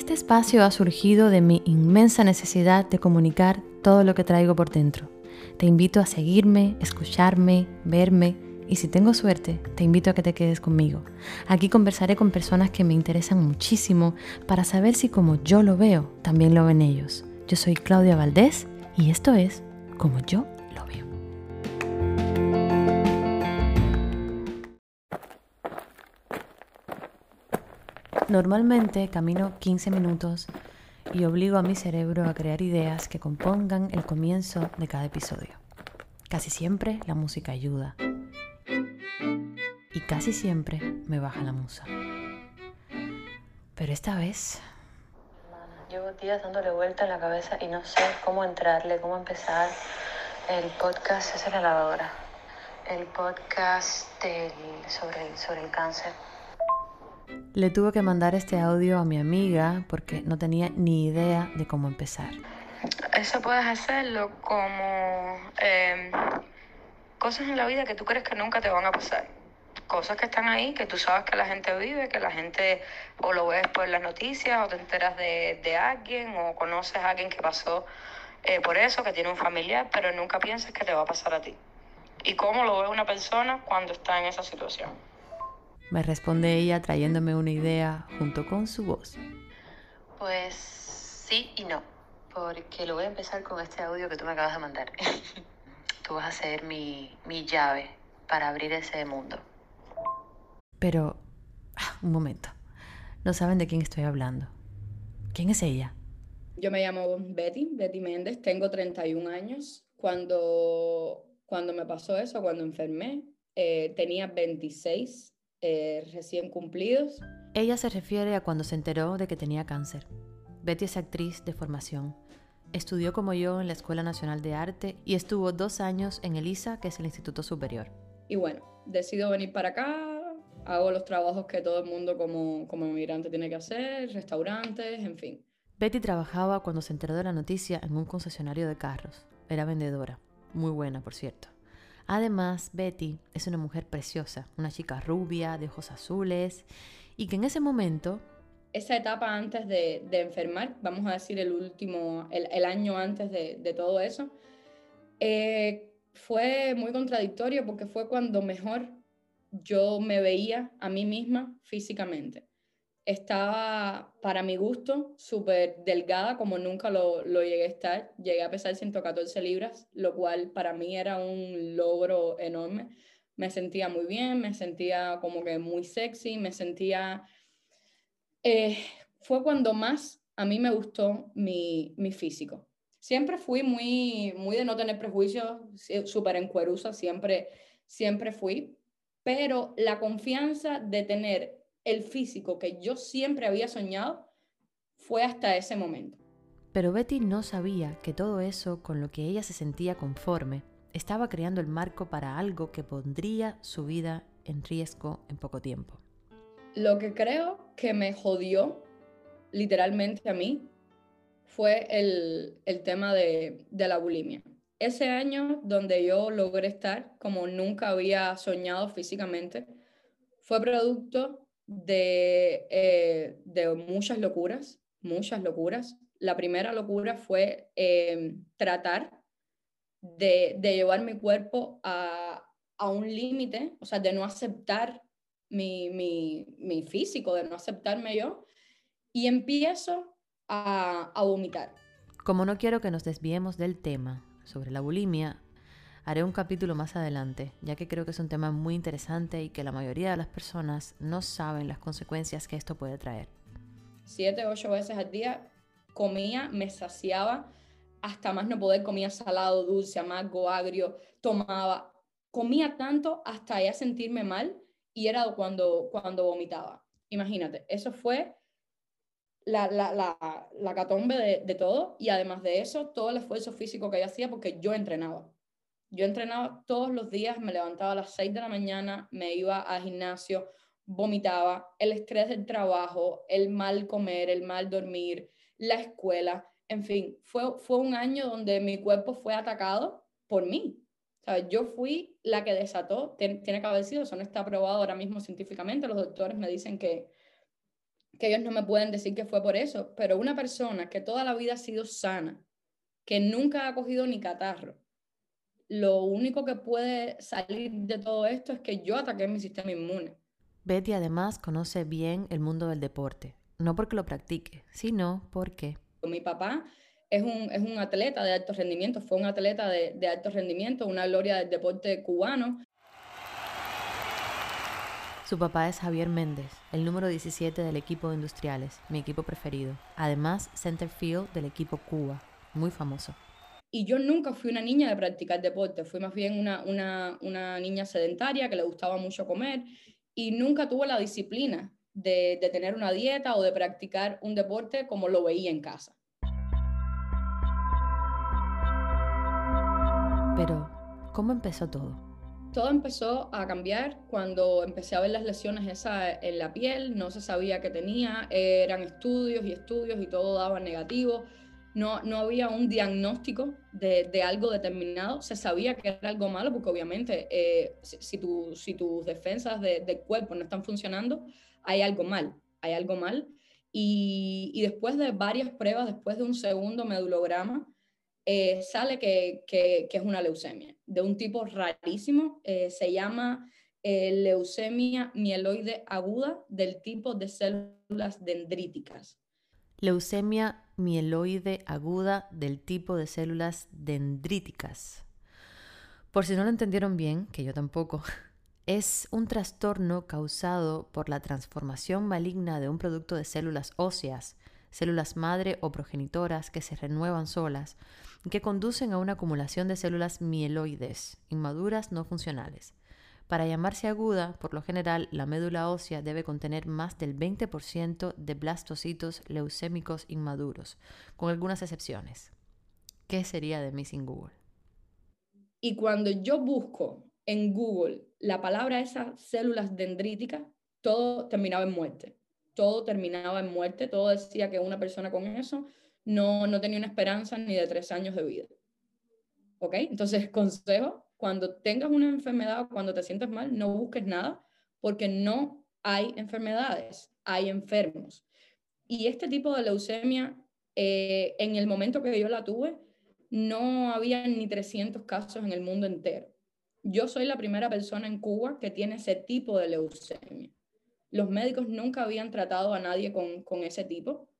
Este espacio ha surgido de mi inmensa necesidad de comunicar todo lo que traigo por dentro. Te invito a seguirme, escucharme, verme y si tengo suerte, te invito a que te quedes conmigo. Aquí conversaré con personas que me interesan muchísimo para saber si como yo lo veo, también lo ven ellos. Yo soy Claudia Valdés y esto es Como yo Normalmente camino 15 minutos y obligo a mi cerebro a crear ideas que compongan el comienzo de cada episodio. Casi siempre la música ayuda y casi siempre me baja la musa. Pero esta vez... Llevo días dándole vuelta en la cabeza y no sé cómo entrarle, cómo empezar. El podcast es la lavadora. El podcast sobre, el, sobre el cáncer. Le tuve que mandar este audio a mi amiga porque no tenía ni idea de cómo empezar. Eso puedes hacerlo como em, cosas en la vida que tú crees que nunca te van a pasar. Cosas que están ahí, que tú sabes que la gente vive, que la gente o lo ves por las noticias o te enteras de, de alguien o conoces a alguien que pasó eh, por eso, que tiene un familiar, pero nunca pienses que te va a pasar a ti. ¿Y cómo lo ve una persona cuando está en esa situación? Me responde ella trayéndome una idea junto con su voz. Pues sí y no, porque lo voy a empezar con este audio que tú me acabas de mandar. tú vas a ser mi, mi llave para abrir ese mundo. Pero, ah, un momento, no saben de quién estoy hablando. ¿Quién es ella? Yo me llamo Betty, Betty Méndez, tengo 31 años. Cuando, cuando me pasó eso, cuando enfermé, eh, tenía 26 eh, recién cumplidos. Ella se refiere a cuando se enteró de que tenía cáncer. Betty es actriz de formación. Estudió como yo en la Escuela Nacional de Arte y estuvo dos años en el ISA, que es el Instituto Superior. Y bueno, decido venir para acá, hago los trabajos que todo el mundo como, como inmigrante tiene que hacer, restaurantes, en fin. Betty trabajaba cuando se enteró de la noticia en un concesionario de carros. Era vendedora, muy buena, por cierto. Además, Betty es una mujer preciosa, una chica rubia, de ojos azules, y que en ese momento... Esa etapa antes de, enfermar, vamos a decir el último, el, año antes de, todo eso, eh, fue muy contradictorio porque fue cuando mejor yo me veía a mí misma físicamente estaba, para mi gusto, súper delgada, como nunca lo, lo, llegué a estar. Llegué a pesar 114 libras, lo cual para mí era un logro enorme. Me sentía muy bien, me sentía como que muy sexy, me sentía... Eh, fue cuando más a mí me gustó mi, mi físico. Siempre fui muy, muy de no tener prejuicios, súper encuerusa, siempre, siempre fui, pero la confianza de tener el físico que yo siempre había soñado fue hasta ese momento. Pero Betty no sabía que todo eso con lo que ella se sentía conforme estaba creando el marco para algo que pondría su vida en riesgo en poco tiempo. Lo que creo que me jodió literalmente a mí fue el, tema de, de la bulimia. Ese año donde yo logré estar como nunca había soñado físicamente fue producto de, eh, de muchas locuras, muchas locuras. La primera locura fue eh, tratar de, de, llevar mi cuerpo a, a un límite, o sea, de no aceptar mi, mi, mi, físico, de no aceptarme yo, y empiezo a, a vomitar. Como no quiero que nos desviemos del tema sobre la bulimia, Haré un capítulo más adelante, ya que creo que es un tema muy interesante y que la mayoría de las personas no saben las consecuencias que esto puede traer. Siete, ocho veces al día comía, me saciaba, hasta más no poder, comía salado, dulce, amargo, agrio, tomaba, comía tanto hasta ya sentirme mal y era cuando, cuando vomitaba. Imagínate, eso fue la, la, la, la catombe de, de, todo y además de eso, todo el esfuerzo físico que yo hacía porque yo entrenaba. Yo entrenaba todos los días, me levantaba a las 6 de la mañana, me iba al gimnasio, vomitaba, el estrés del trabajo, el mal comer, el mal dormir, la escuela, en fin, fue, fue un año donde mi cuerpo fue atacado por mí. ¿Sabes? Yo fui la que desató, tiene que haber sido, eso no está probado ahora mismo científicamente, los doctores me dicen que, que ellos no me pueden decir que fue por eso, pero una persona que toda la vida ha sido sana, que nunca ha cogido ni catarro, lo único que puede salir de todo esto es que yo ataqué mi sistema inmune. Betty además conoce bien el mundo del deporte, no porque lo practique, sino porque... Mi papá es un, es un atleta de alto rendimiento, fue un atleta de, de alto rendimiento, una gloria del deporte cubano, su papá es Javier Méndez, el número 17 del equipo de Industriales, mi equipo preferido. Además, centerfield del equipo Cuba, muy famoso. Y yo nunca fui una niña de practicar deporte, fui más bien una, una, una niña sedentaria que le gustaba mucho comer y nunca tuve la disciplina de, de tener una dieta o de practicar un deporte como lo veía en casa. Pero, ¿cómo empezó todo? Todo empezó a cambiar cuando empecé a ver las lesiones esa en la piel, no se sabía qué tenía, eran estudios y estudios y todo daba negativo, no, no había un diagnóstico de, de algo determinado, se sabía que era algo malo porque obviamente eh, si, tu, si, tus defensas de, del cuerpo no están funcionando, hay algo mal, hay algo mal. Y, después de varias pruebas, después de un segundo medulograma, eh, sale que, que, es una leucemia de un tipo rarísimo, eh, se llama eh, leucemia mieloide aguda del tipo de células dendríticas. Leucemia mieloide aguda del tipo de células dendríticas. Por si no lo entendieron bien, que yo tampoco, es un trastorno causado por la transformación maligna de un producto de células óseas, células madre o progenitoras que se renuevan solas, que conducen a una acumulación de células mieloides, inmaduras no funcionales. Para llamarse aguda, por lo general, la médula ósea debe contener más del 20% de blastocitos leucémicos inmaduros, con algunas excepciones. ¿Qué sería de mí sin Google? Y cuando yo busco en Google la palabra esas células dendríticas, todo terminaba en muerte. Todo terminaba en muerte, todo decía que una persona con eso no, no tenía una esperanza ni de tres años de vida. ¿Ok? Entonces, consejo, cuando tengas una enfermedad o cuando te sientes mal, no busques nada porque no hay enfermedades, hay enfermos. Y este tipo de leucemia, eh, en el momento que yo la tuve, no había ni 300 casos en el mundo entero. Yo soy la primera persona en Cuba que tiene ese tipo de leucemia. Los médicos nunca habían tratado a nadie con, con ese tipo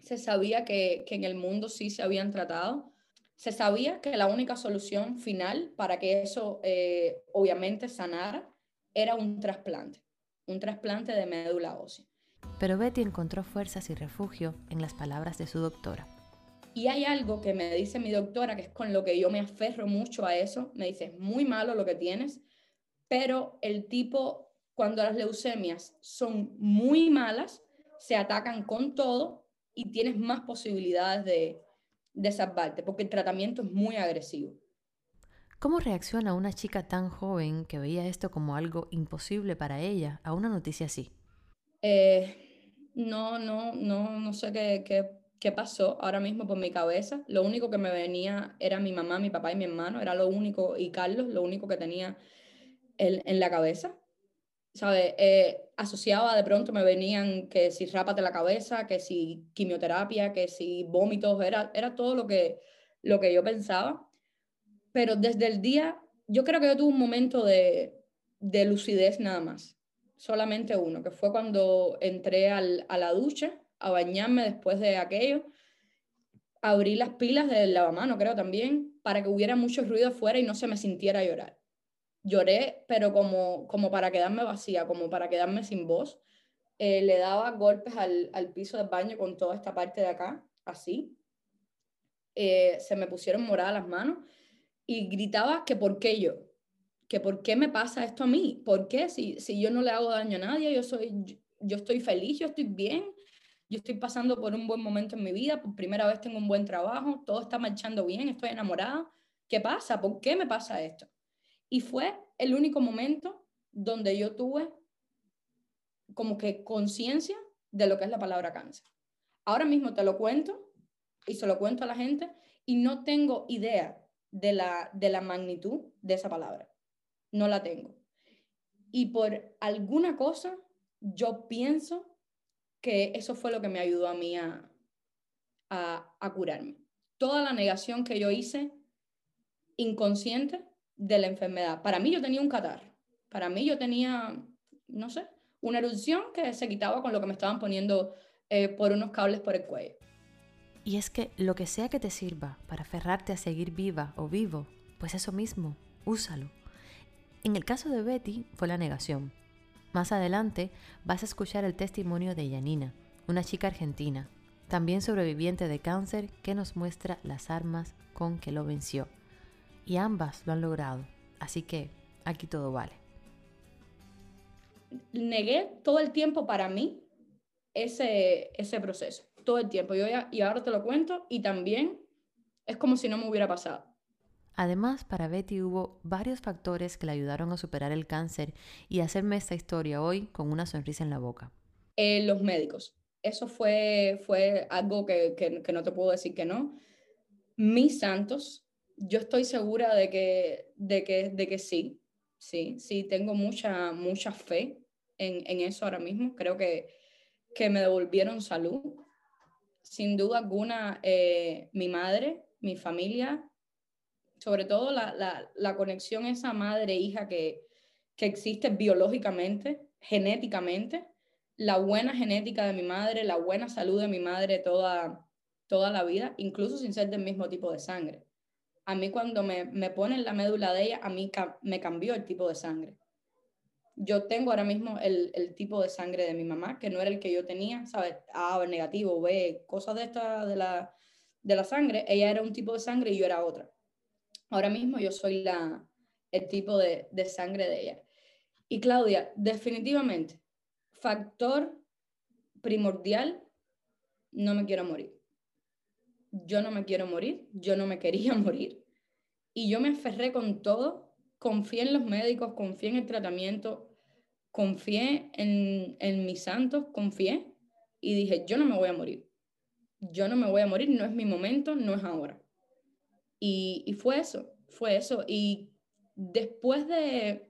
se sabía que, en el mundo sí se habían tratado. Se sabía que la única solución final para que eso eh, obviamente sanara era un trasplante, un trasplante de médula ósea. Pero Betty encontró fuerzas y refugio en las palabras de su doctora. Y hay algo que me dice mi doctora, que es con lo que yo me aferro mucho a eso. Me dice, es muy malo lo que tienes, pero el tipo, cuando las leucemias son muy malas, se atacan con todo y tienes más posibilidades de, de salvarte, porque el tratamiento es muy agresivo. ¿Cómo reacciona una chica tan joven que veía esto como algo imposible para ella a una noticia así? Eh, no, no, no, no sé qué, qué, qué, pasó ahora mismo por mi cabeza. Lo único que me venía era mi mamá, mi papá y mi hermano, era lo único, y Carlos, lo único que tenía en, en la cabeza. ¿Sabes? Eh, asociaba de pronto me venían que si rápate la cabeza, que si quimioterapia, que si vómitos, era, era todo lo que, lo que yo pensaba. Pero desde el día, yo creo que yo tuve un momento de, de lucidez nada más, solamente uno, que fue cuando entré al, a la ducha a bañarme después de aquello, abrí las pilas del lavamano, creo también, para que hubiera mucho ruido afuera y no se me sintiera llorar lloré, pero como, como para quedarme vacía, como para quedarme sin voz. Eh, le daba golpes al, al, piso del baño con toda esta parte de acá, así. Eh, se me pusieron moradas las manos y gritaba que por qué yo, que por qué me pasa esto a mí, por qué si, si yo no le hago daño a nadie, yo, soy, yo, estoy feliz, yo estoy bien, yo estoy pasando por un buen momento en mi vida, por primera vez tengo un buen trabajo, todo está marchando bien, estoy enamorada. ¿Qué pasa? ¿Por qué me pasa esto? Y fue el único momento donde yo tuve como que conciencia de lo que es la palabra cáncer. Ahora mismo te lo cuento y se lo cuento a la gente y no tengo idea de la, de la magnitud de esa palabra. No la tengo. Y por alguna cosa yo pienso que eso fue lo que me ayudó a mí a, a, curarme. Toda la negación que yo hice inconsciente de la enfermedad. Para mí yo tenía un catarro. Para mí yo tenía, no sé, una erupción que se quitaba con lo que me estaban poniendo eh, por unos cables por el cuello. Y es que lo que sea que te sirva para aferrarte a seguir viva o vivo, pues eso mismo, úsalo. En el caso de Betty fue la negación. Más adelante vas a escuchar el testimonio de Yanina, una chica argentina, también sobreviviente de cáncer, que nos muestra las armas con que lo venció. Y ambas lo han logrado, así que aquí todo vale. Negué todo el tiempo para mí ese, ese proceso, todo el tiempo. Yo y ahora te lo cuento y también es como si no me hubiera pasado. Además, para Betty hubo varios factores que le ayudaron a superar el cáncer y hacerme esta historia hoy con una sonrisa en la boca. Eh, los médicos eso fue, fue algo que, que, no te puedo decir que no. Mis santos, yo estoy segura de que, de que, de que sí, sí, sí, tengo mucha, mucha fe en, en eso ahora mismo. Creo que, que me devolvieron salud. Sin duda alguna, eh, mi madre, mi familia, sobre todo la, la, la conexión esa madre-hija que, que existe biológicamente, genéticamente, la buena genética de mi madre, la buena salud de mi madre toda, toda la vida, incluso sin ser del mismo tipo de sangre. A mí cuando me, me ponen la médula de ella, a mí me cambió el tipo de sangre. Yo tengo ahora mismo el, el, tipo de sangre de mi mamá, que no era el que yo tenía, ¿sabes? A, negativo, B, cosas de esta de la, de la sangre. Ella era un tipo de sangre y yo era otra. Ahora mismo yo soy la, el tipo de, de sangre de ella. Y Claudia, definitivamente, factor primordial, no me quiero morir. Yo no me quiero morir, yo no me quería morir. Y yo me aferré con todo, confié en los médicos, confié en el tratamiento, confié en, en mis santos, confié y dije, yo no me voy a morir. Yo no me voy a morir, no es mi momento, no es ahora. Y, y fue eso, fue eso. Y después de,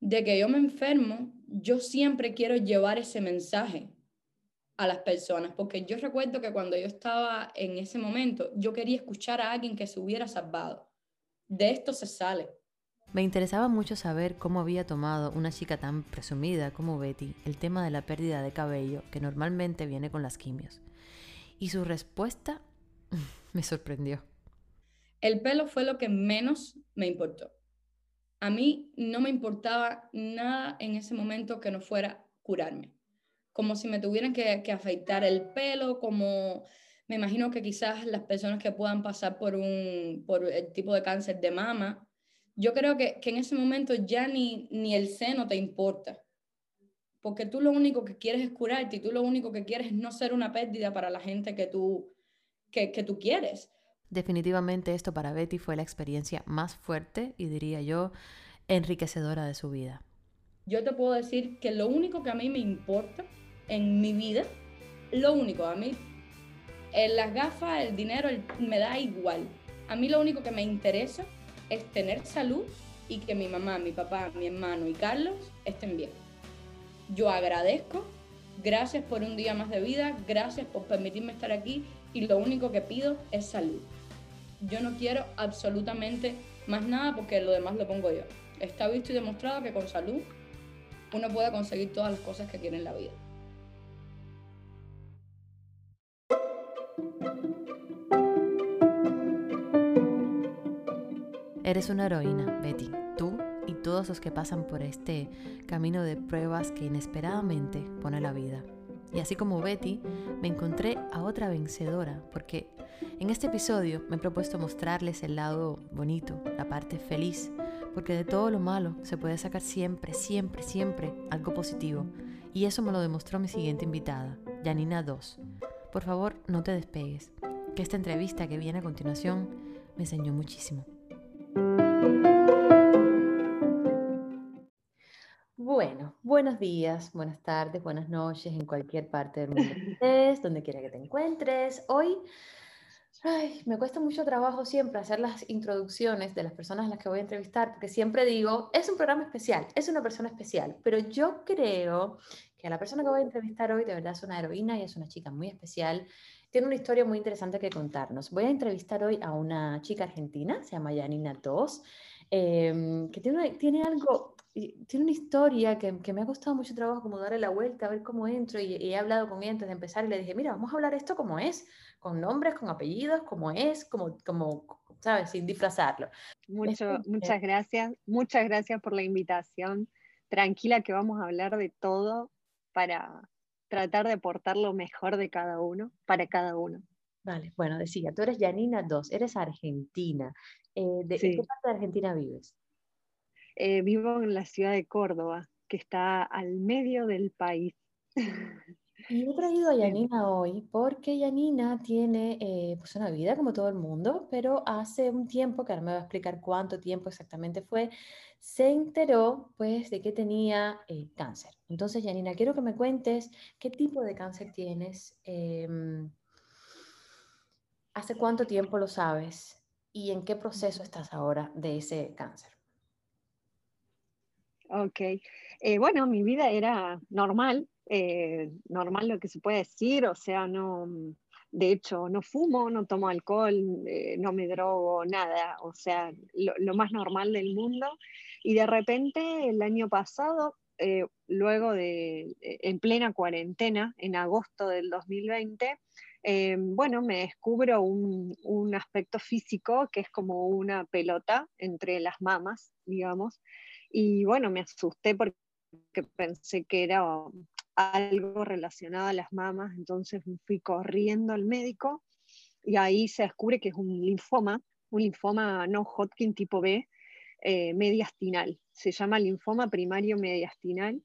de que yo me enfermo, yo siempre quiero llevar ese mensaje a las personas, porque yo recuerdo que cuando yo estaba en ese momento, yo quería escuchar a alguien que se hubiera salvado. De esto se sale. Me interesaba mucho saber cómo había tomado una chica tan presumida como Betty el tema de la pérdida de cabello que normalmente viene con las quimios. Y su respuesta me sorprendió. El pelo fue lo que menos me importó a mí no me importaba nada en ese momento que no fuera curarme. Como si me tuvieran que, afeitar el pelo, como me imagino que quizás las personas que puedan pasar por, un, por el tipo de cáncer de mama, yo creo que, en ese momento ya ni, ni el seno te importa. Porque tú lo único que quieres es curarte y tú lo único que quieres es no ser una pérdida para la gente que tú, que, que tú quieres. Definitivamente esto para Betty fue la experiencia más fuerte y diría yo enriquecedora de su vida. Yo te puedo decir que lo único que a mí me importa en mi vida, lo único a mí, en las gafas, el dinero, me da igual. A mí lo único que me interesa es tener salud y que mi mamá, mi papá, mi hermano y Carlos estén bien. Yo agradezco, gracias por un día más de vida, gracias por permitirme estar aquí y lo único que pido es salud yo no quiero absolutamente más nada porque lo demás lo pongo yo. Está visto y demostrado que con salud uno puede conseguir todas las cosas que quiere en la vida. Eres una heroína, Betty. Tú y todos los que pasan por este camino de pruebas que inesperadamente pone la vida. Y así como Betty, me encontré a otra vencedora, porque en este episodio me he propuesto mostrarles el lado bonito, la parte feliz, porque de todo lo malo se puede sacar siempre, siempre, siempre algo positivo. Y eso me lo demostró mi siguiente invitada, Janina 2. Por favor, no te despegues, que esta entrevista que viene a continuación me enseñó muchísimo. Bueno, buenos días, buenas tardes, buenas noches en cualquier parte del mundo que estés, donde quiera que te encuentres. Hoy Ay, me cuesta mucho trabajo siempre hacer las introducciones de las personas a las que voy a entrevistar, porque siempre digo, es un programa especial, es una persona especial, pero yo creo que a la persona que voy a entrevistar hoy de verdad es una heroína y es una chica muy especial. Tiene una historia muy interesante que contarnos. Voy a entrevistar hoy a una chica argentina, se llama Janina Dos, em, que tiene, tiene algo, tiene una historia que, que, me ha costado mucho trabajo como darle la vuelta, a ver cómo entro, y, y he hablado con ella antes de empezar y le dije, mira, vamos a hablar esto como es con nombres, con apellidos, como es, como, como ¿sabes? Sin disfrazarlo. Mucho, muchas gracias, muchas gracias por la invitación. Tranquila que vamos a hablar de todo para tratar de aportar lo mejor de cada uno, para cada uno. Vale, bueno, decía, tú eres Janina 2, eres argentina. Eh, ¿De qué parte de Argentina vives? Eh, vivo en la ciudad de Córdoba, que está al medio del país. Y he traído a Yanina hoy porque Yanina tiene eh, pues una vida como todo el mundo, pero hace un tiempo, que ahora me va a explicar cuánto tiempo exactamente fue, se enteró pues de que tenía eh, cáncer. Entonces, Yanina, quiero que me cuentes qué tipo de cáncer tienes, em, hace cuánto tiempo lo sabes y en qué proceso estás ahora de ese cáncer. Ok, eh, bueno, mi vida era normal, eh, normal lo que se puede decir, o sea, no, de hecho, no fumo, no tomo alcohol, eh, no me drogo, nada, o sea, lo, más normal del mundo. Y de repente, el año pasado, eh, luego de, en plena cuarentena, en agosto del 2020, bueno, me descubro un, un aspecto físico que es como una pelota entre las mamas, digamos. Y bueno, me asusté porque pensé que era algo relacionado a las mamas, entonces fui corriendo al médico y ahí se descubre que es un linfoma, un linfoma no Hodgkin tipo B, eh, mediastinal. Se llama linfoma primario mediastinal.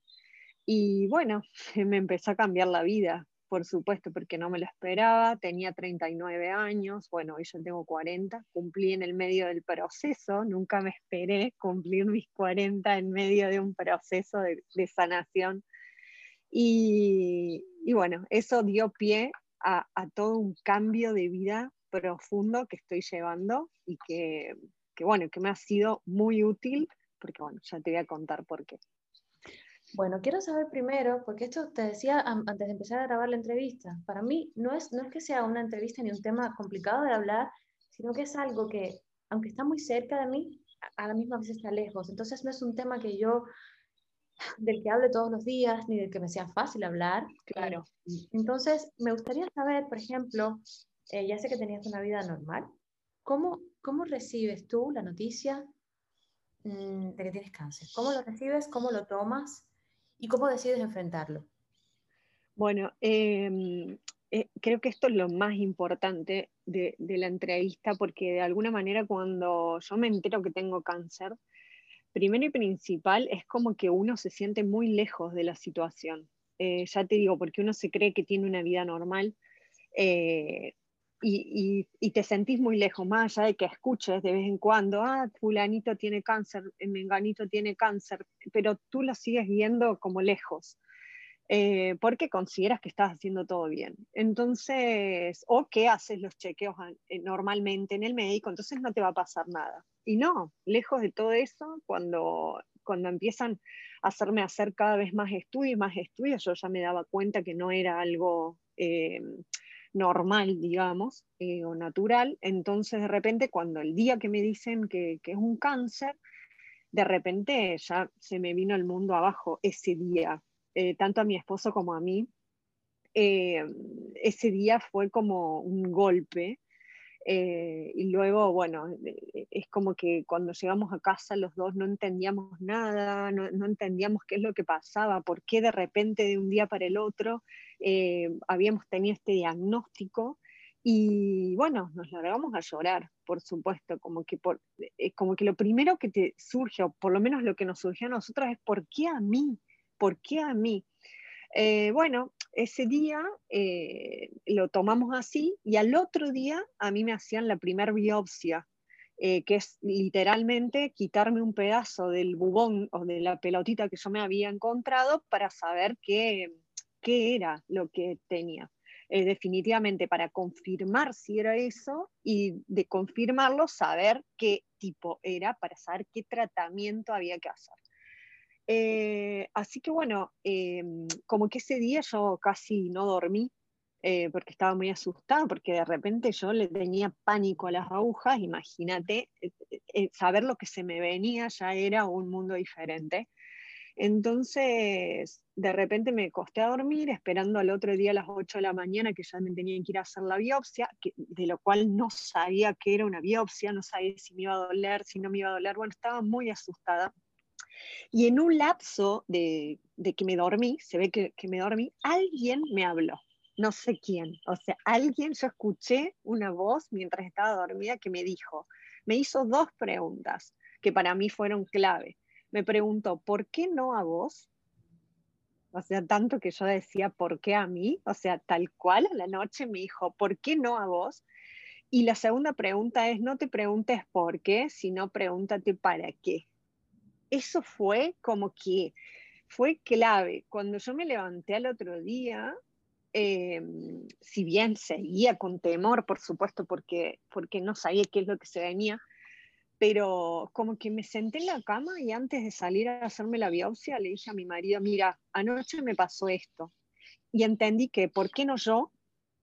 Y bueno, me empezó a cambiar la vida, por supuesto, porque no me lo esperaba. Tenía 39 años, bueno, hoy yo tengo 40. Cumplí en el medio del proceso, nunca me esperé cumplir mis 40 en medio de un proceso de, de sanación y, bueno, eso dio pie a, todo un cambio de vida profundo que estoy llevando y que, bueno, que me ha sido muy útil, porque bueno, ya te voy a contar por qué. Bueno, quiero saber primero, porque esto te decía antes de empezar a grabar la entrevista, para mí no es, no es que sea una entrevista ni un tema complicado de hablar, sino que es algo que, aunque está muy cerca de mí, a la misma vez está lejos. Entonces no es un tema que yo del que hable todos los días, ni del que me sea fácil hablar. Claro. Entonces, me gustaría saber, por ejemplo, eh, ya sé que tenías una vida normal, ¿cómo, cómo recibes tú la noticia mm, de que tienes cáncer? ¿Cómo lo recibes? ¿Cómo lo tomas? ¿Y cómo decides enfrentarlo? Bueno, em, eh, creo que esto es lo más importante de, la entrevista, porque de alguna manera cuando yo me entero que tengo cáncer, primero y principal es como que uno se siente muy lejos de la situación. Eh, ya te digo, porque uno se cree que tiene una vida normal eh, y, te sentís muy lejos, más allá de que escuches de vez en cuando, ah, fulanito tiene cáncer, eh, menganito tiene cáncer, pero tú lo sigues viendo como lejos. porque consideras que estás haciendo todo bien. Entonces, o que haces los chequeos normalmente en el médico, entonces no te va a pasar nada. Y no, lejos de todo eso, cuando, cuando empiezan a hacerme hacer cada vez más estudios más estudios, yo ya me daba cuenta que no era algo eh, normal, digamos, eh, o natural. Entonces, de repente, cuando el día que me dicen que, es un cáncer, de repente ya se me vino el mundo abajo ese día, eh, tanto a mi esposo como a mí. ese día fue como un golpe eh, y luego, bueno, eh, es como que cuando llegamos a casa los dos no entendíamos nada, no, entendíamos qué es lo que pasaba, por qué de repente de un día para el otro eh, habíamos tenido este diagnóstico. Y bueno, nos largamos a llorar, por supuesto, como que, como que lo primero que te surge, o por lo menos lo que nos surgió a nosotros, es ¿por qué a mí? ¿Por qué a mí? Bueno, ese día eh, lo tomamos así y al otro día a mí me hacían la primera biopsia, eh, que es literalmente quitarme un pedazo del bubón o de la pelotita que yo me había encontrado para saber qué, qué era lo que tenía. eh, definitivamente para confirmar si era eso y de confirmarlo saber qué tipo era para saber qué tratamiento había que hacer. Eh, así que bueno, em, como que ese día yo casi no dormí eh, porque estaba muy asustada, porque de repente yo le tenía pánico a las agujas, imagínate, saber lo que se me venía ya era un mundo diferente. Entonces, de repente me costé a dormir, esperando al otro día a las 8 de la mañana que ya me tenían que ir a hacer la biopsia, de lo cual no sabía que era una biopsia, no sabía si me iba a doler, si no me iba a doler, bueno, estaba muy asustada. Y en un lapso de, que me dormí, se ve que, me dormí, alguien me habló, no sé quién, o sea, alguien, yo escuché una voz mientras estaba dormida que me dijo, me hizo dos preguntas que para mí fueron clave me preguntó, ¿por qué no a vos? O sea, tanto que yo decía, ¿por qué a mí? O sea, tal cual a la noche me dijo, ¿por qué no a vos? Y la segunda pregunta es, no te preguntes por qué, sino pregúntate para qué. Eso fue como que fue clave. Cuando yo me levanté al otro día, em, si bien seguía con temor, por supuesto, porque, porque no sabía qué es lo que se venía, pero como que me senté en la cama y antes de salir a hacerme la biopsia le dije a mi marido, mira, anoche me pasó esto. Y entendí que, ¿por qué no yo?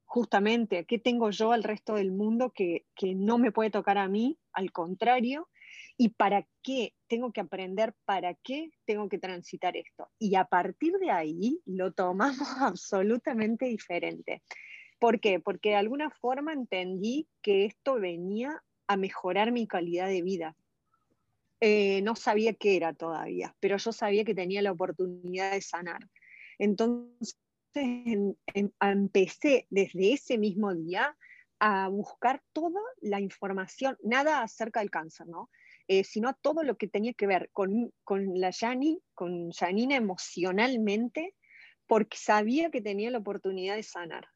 Justamente, ¿qué tengo yo al resto del mundo que, que no me puede tocar a mí? Al contrario, ¿y para qué tengo que aprender? ¿Para qué tengo que transitar esto? Y a partir de ahí lo tomamos absolutamente diferente. ¿Por qué? Porque de alguna forma entendí que esto venía a mejorar mi calidad de vida. Eh, no sabía qué era todavía, pero yo sabía que tenía la oportunidad de sanar. Entonces empecé desde ese mismo día a buscar toda la información, nada acerca del cáncer, ¿no? Eh, sino todo lo que tenía que ver con, con la Yani, con Janina emocionalmente, porque sabía que tenía la oportunidad de sanar.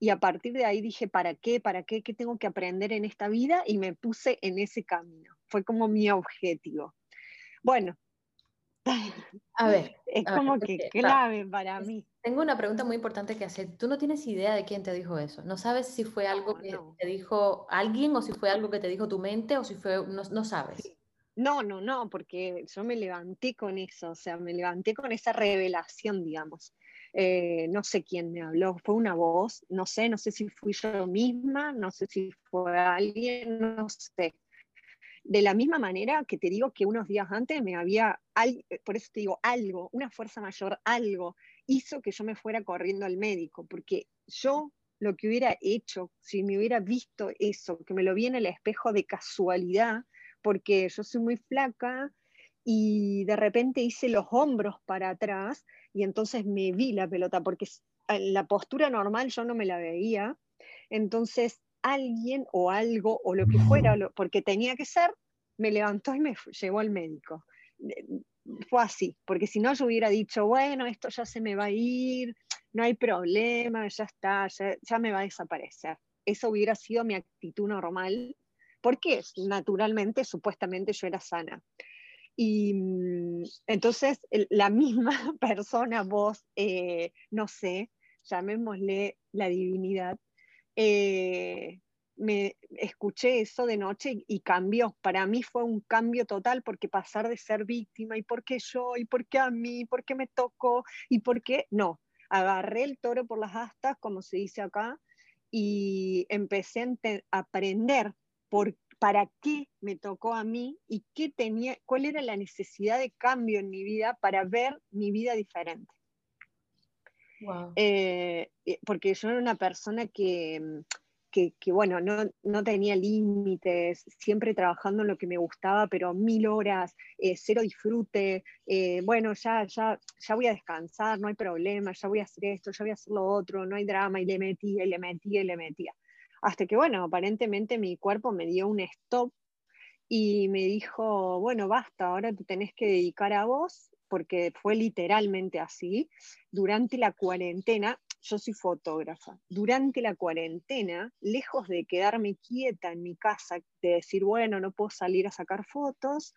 Y a partir de ahí dije, ¿para qué? ¿Para qué? ¿Qué tengo que aprender en esta vida? Y me puse en ese camino. Fue como mi objetivo. Bueno. A ver. Es como que clave para mí. Tengo una pregunta muy importante que hacer. Tú no tienes idea de quién te dijo eso. No sabes si fue algo que te dijo alguien o si fue algo que te dijo tu mente o si fue, no, no sabes. No, no, no, porque yo me levanté con eso, o sea, me levanté con esa revelación, digamos. Eh, no sé quién me habló, fue una voz, no sé, no sé si fui yo misma, no sé si fue alguien, no sé. De la misma manera que te digo que unos días antes me había, por eso te digo, algo, una fuerza mayor, algo, hizo que yo me fuera corriendo al médico, porque yo lo que hubiera hecho, si me hubiera visto eso, que me lo vi en el espejo de casualidad, porque yo soy muy flaca y de repente hice los hombros para atrás y entonces me vi la pelota, porque la postura normal yo no me la veía, entonces alguien o algo o lo que fuera, porque tenía que ser, me levantó y me llevó al médico. Fue así, porque si no yo hubiera dicho, bueno, esto ya se me va a ir, no hay problema, ya está, ya, ya me va a desaparecer. Eso hubiera sido mi actitud normal, porque naturalmente, supuestamente yo era sana. Y mm, entonces la misma persona, vos, eh, no sé, llamémosle la divinidad, eh, me escuché eso de noche y cambió. Para mí fue un cambio total porque pasar de ser víctima y por qué yo y por qué a mí, por qué me tocó y por qué no. Agarré el toro por las astas, como se dice acá, y empecé a aprender por para qué me tocó a mí y qué tenía, cuál era la necesidad de cambio en mi vida para ver mi vida diferente. Eh, eh, porque yo era una persona que, que, bueno, no, no tenía límites, siempre trabajando en lo que me gustaba, pero mil horas, eh, cero disfrute, bueno, ya, ya, ya voy a descansar, no hay problema, ya voy a hacer esto, ya voy a hacer lo otro, no hay drama, y le metía, y le metía, y le metía. Hasta que, bueno, aparentemente mi cuerpo me dio un stop y me dijo, bueno, basta, ahora te tenés que dedicar a vos, porque fue literalmente así. Durante la cuarentena, yo soy fotógrafa, durante la cuarentena, lejos de quedarme quieta en mi casa, de decir, bueno, no puedo salir a sacar fotos,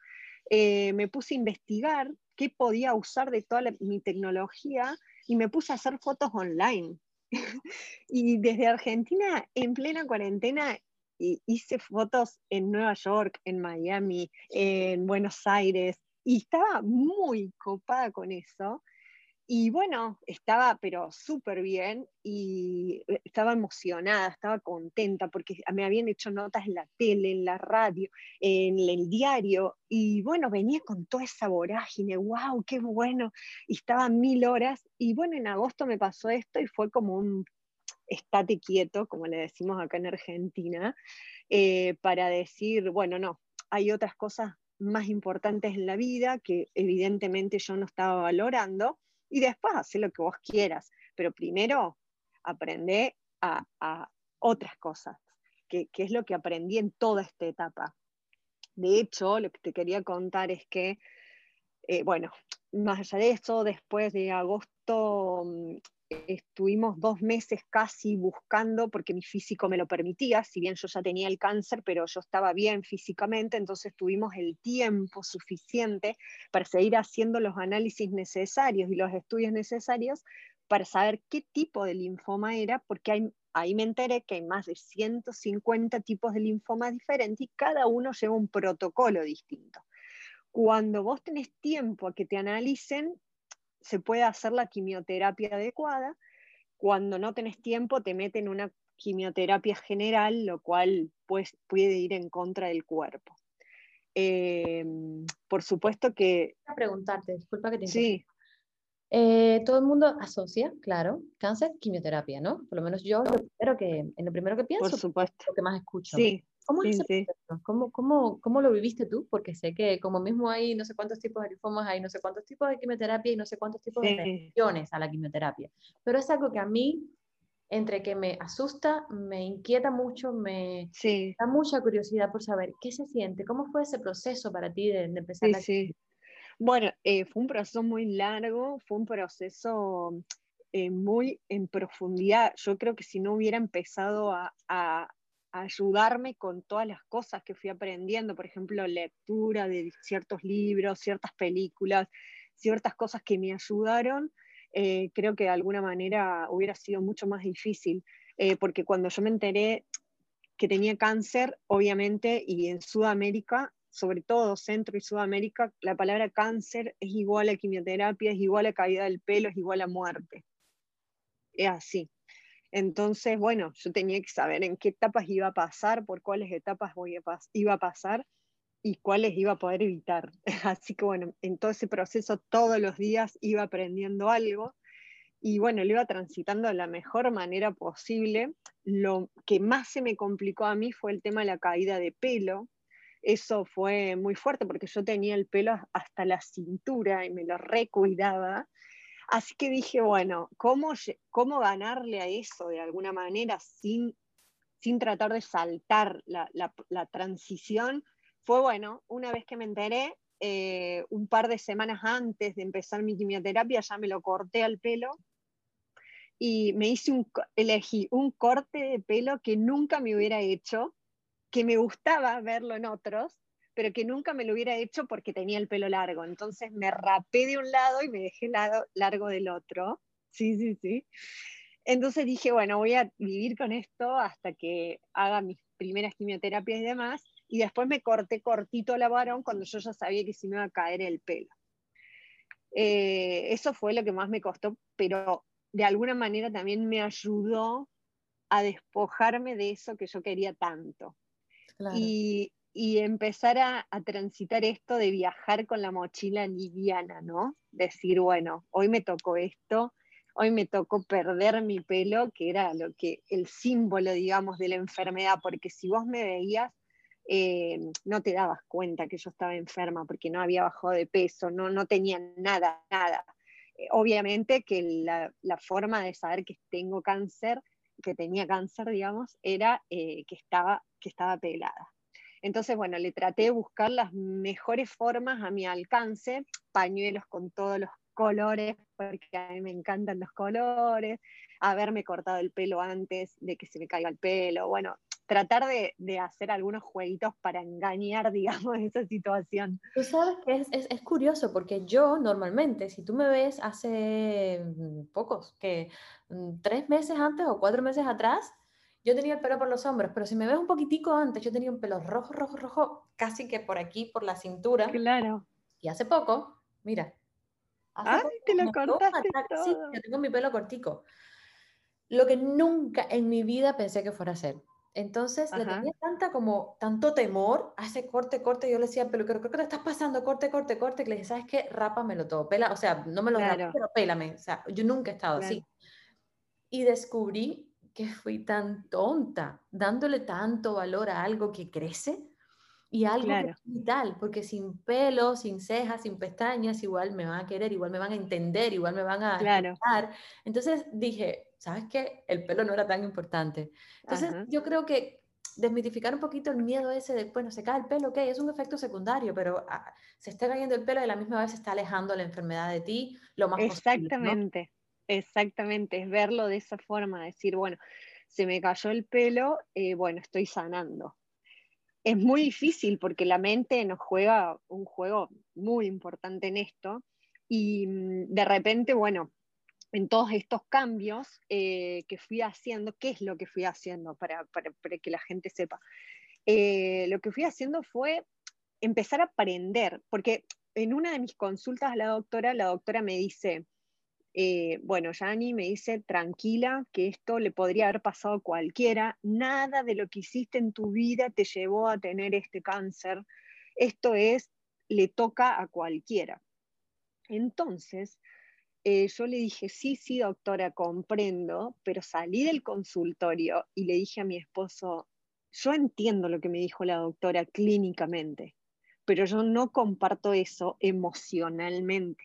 eh, me puse a investigar qué podía usar de toda mi tecnología y me puse a hacer fotos online y desde Argentina, en plena cuarentena, hice fotos en Nueva York, en Miami, en Buenos Aires, y estaba muy copada con eso. Y bueno, estaba pero súper bien y eh, estaba emocionada, estaba contenta porque me habían hecho notas en la tele, en la radio, en el diario y bueno, venía con toda esa vorágine, wow, qué bueno, y estaba mil horas y bueno, en agosto me pasó esto y fue como un estate quieto, como le decimos acá en Argentina, eh, para decir, bueno, no, hay otras cosas más importantes en la vida que evidentemente yo no estaba valorando y después hace lo que vos quieras, pero primero aprende a, otras cosas, que, es lo que aprendí en toda esta etapa. De hecho, lo que te quería contar es que, eh, bueno, más allá de eso, después de agosto mm, estuvimos dos meses casi buscando, porque mi físico me lo permitía, si bien yo ya tenía el cáncer, pero yo estaba bien físicamente, entonces tuvimos el tiempo suficiente para seguir haciendo los análisis necesarios y los estudios necesarios para saber qué tipo de linfoma era, porque ahí me enteré que hay más de 150 tipos de linfoma diferentes y cada uno lleva un protocolo distinto. Cuando vos tenés tiempo a que te analicen, se puede hacer la quimioterapia adecuada. Cuando no tenés tiempo, te meten una quimioterapia general, lo cual pues, puede ir en contra del cuerpo. Eh, por supuesto que... A preguntarte, disculpa que te Sí. Eh, todo el mundo asocia, claro, cáncer, quimioterapia, ¿no? Por lo menos yo lo primero que, en lo primero que pienso, por supuesto. lo que más escucho. Sí, ¿Cómo, ¿Cómo, cómo, cómo lo viviste tú? Porque sé que como mismo hay no sé cuántos tipos de linfomas, hay no sé cuántos tipos de quimioterapia y no sé cuántos tipos de reacciones a la quimioterapia. Pero es algo que a mí, entre que me asusta, me inquieta mucho, me da mucha curiosidad por saber qué se siente, cómo fue ese proceso para ti de, empezar la sí. Bueno, eh, fue un proceso muy largo, fue un proceso eh, muy en profundidad. Yo creo que si no hubiera empezado a, ayudarme con todas las cosas que fui aprendiendo, por ejemplo, lectura de ciertos libros, ciertas películas, ciertas cosas que me ayudaron, eh, creo que de alguna manera hubiera sido mucho más difícil, eh, porque cuando yo me enteré que tenía cáncer, obviamente, y en Sudamérica, sobre todo Centro y Sudamérica, la palabra cáncer es igual a quimioterapia, es igual a caída del pelo, es igual a muerte. Es así. Entonces, bueno, yo tenía que saber en qué etapas iba a pasar, por cuáles etapas voy a iba a pasar y cuáles iba a poder evitar. Así que bueno, en todo ese proceso todos los días iba aprendiendo algo y bueno, lo iba transitando de la mejor manera posible. Lo que más se me complicó a mí fue el tema de la caída de pelo. Eso fue muy fuerte porque yo tenía el pelo hasta la cintura y me lo recuidaba Así que dije, bueno, ¿cómo, cómo ganarle a eso de alguna manera sin, sin tratar de saltar la, la, transición? Fue bueno, una vez que me enteré, eh, un par de semanas antes de empezar mi quimioterapia, ya me lo corté al pelo y me hice un, elegí un corte de pelo que nunca me hubiera hecho, que me gustaba verlo en otros, pero que nunca me lo hubiera hecho porque tenía el pelo largo. Entonces me rapé de un lado y me dejé lado, largo del otro. Sí, sí, sí. Entonces dije, bueno, voy a vivir con esto hasta que haga mis primeras quimioterapias y demás. Y después me corté cortito la varón cuando yo ya sabía que se me iba a caer el pelo. Eh, eso fue lo que más me costó, pero de alguna manera también me ayudó a despojarme de eso que yo quería tanto. Y, y empezar a, transitar esto de viajar con la mochila liviana, ¿no? Decir, bueno, hoy me tocó esto, hoy me tocó perder mi pelo, que era lo que, el símbolo, digamos, de la enfermedad, porque si vos me veías, eh, no te dabas cuenta que yo estaba enferma, porque no había bajado de peso, no, no tenía nada, nada. Eh, obviamente que la, forma de saber que tengo cáncer, que tenía cáncer, digamos, era eh, que, estaba, que estaba pelada. Entonces, bueno, le traté de buscar las mejores formas a mi alcance, pañuelos con todos los colores, porque a mí me encantan los colores, haberme cortado el pelo antes de que se me caiga el pelo, bueno, tratar de, hacer algunos jueguitos para engañar, digamos, esa situación. Tú sabes que es, curioso porque yo normalmente, si tú me ves hace mm, pocos, que mm, tres meses antes o cuatro meses atrás, yo tenía el pelo por los hombros, pero si me ves un poquitico antes, yo tenía un pelo rojo, rojo, rojo, casi que por aquí, por la cintura. Claro. Y hace poco, mira. Ay, te lo cortaste todo. Sí, yo tengo mi pelo cortico. Lo que nunca en mi vida pensé que fuera a ser. Entonces le tenía tanta como, tanto temor a ese corte, corte, yo le decía, pero creo, que te estás pasando, corte, corte, corte, que le dije, ¿sabes qué? Rápamelo todo, pela, o sea, no me lo claro. pero pélame, o sea, yo nunca he estado así. Y descubrí que fui tan tonta, dándole tanto valor a algo que crece y algo que es vital, porque sin pelo, sin cejas, sin pestañas, igual me van a querer, igual me van a entender, igual me van a claro. Entonces dije, ¿sabes qué? El pelo no era tan importante. Entonces, yo creo que desmitificar un poquito el miedo ese de, bueno, se cae el pelo, ok, es un efecto secundario, pero ah, se está cayendo el pelo y a la misma vez se está alejando la enfermedad de ti lo más exactamente, Exactamente, es verlo de esa forma, decir, bueno, se me cayó el pelo, eh, bueno, estoy sanando. Es muy difícil porque la mente nos juega un juego muy importante en esto y mm, de repente, bueno, en todos estos cambios eh, que fui haciendo, ¿qué es lo que fui haciendo para, que la gente sepa? Eh, lo que fui haciendo fue empezar a aprender, porque en una de mis consultas a la doctora, la doctora me dice, eh, bueno, Yani me dice, tranquila, que esto le podría haber pasado a cualquiera, nada de lo que hiciste en tu vida te llevó a tener este cáncer, esto es, le toca a cualquiera. Entonces, eh, yo le dije, sí, sí, doctora, comprendo, pero salí del consultorio y le dije a mi esposo, yo entiendo lo que me dijo la doctora clínicamente, pero yo no comparto eso emocionalmente.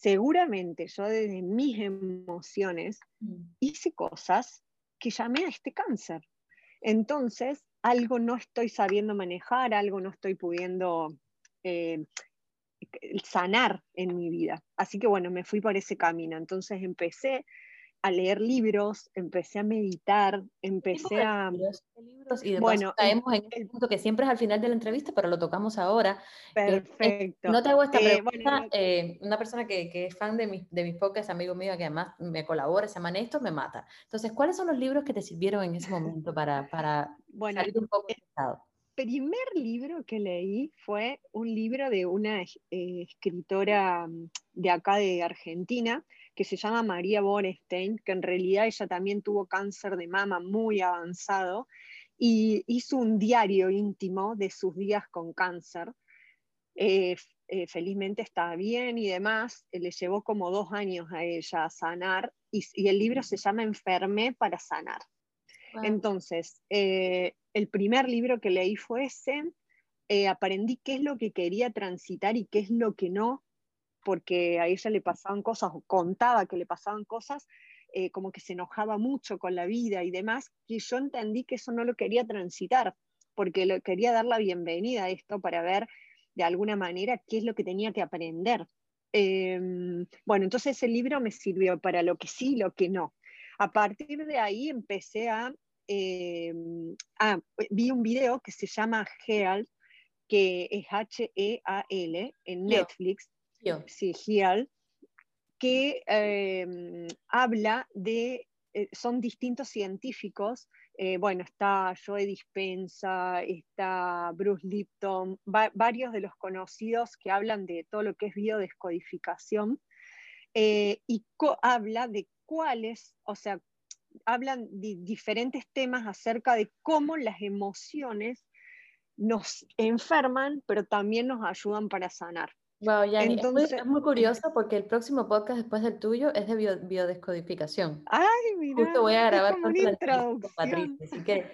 Seguramente yo desde mis emociones mm. hice cosas que llamé a este cáncer. Entonces, algo no estoy sabiendo manejar, algo no estoy pudiendo eh, sanar en mi vida. Así que bueno, me fui por ese camino. Entonces empecé a leer libros, empecé a meditar, empecé a... y de bueno, caemos en el punto que siempre es al final de la entrevista, pero lo tocamos ahora. Perfecto. no te hago esta eh, pregunta, eh, una persona que, que, es fan de mis, de mis podcasts, amigo mío, que además me colabora, se llama Néstor, me mata. Entonces, ¿cuáles son los libros que te sirvieron en ese momento para, para bueno, salir un poco estado? primer libro que leí fue un libro de una eh, escritora mm, de acá de Argentina que se llama María Borestein, que en realidad ella también tuvo cáncer de mama muy avanzado y hizo un diario íntimo de sus días con cáncer. Eh, eh, felizmente está bien y demás, le llevó como dos años a ella a sanar y, y el libro se llama Enfermé para sanar. Entonces, eh, el primer libro que leí fue ese, eh, aprendí qué es lo que quería transitar y qué es lo que no, porque a ella le pasaban cosas, o contaba que le pasaban cosas, eh, como que se enojaba mucho con la vida y demás, y yo entendí que eso no lo quería transitar, porque lo, quería dar la bienvenida a esto para ver de alguna manera qué es lo que tenía que aprender. Em, bueno, entonces el libro me sirvió para lo que sí lo que no. A partir de ahí empecé a ah, vi un video que se llama Heal, que es H-E-A-L, en Netflix. Sí, Heal, que em, habla de, eh, son distintos científicos. Eh, bueno, está Joe Dispensa, está Bruce Lipton, varios de los conocidos que hablan de todo lo que es biodescodificación. Eh, y habla de cuáles, o sea, hablan de diferentes temas acerca de cómo las emociones nos enferman, pero también nos ayudan para sanar. Wow, Yani, es, muy, curioso porque el próximo podcast después del tuyo es de biodescodificación. Ay, mira. Justo voy a grabar con Patricia, así que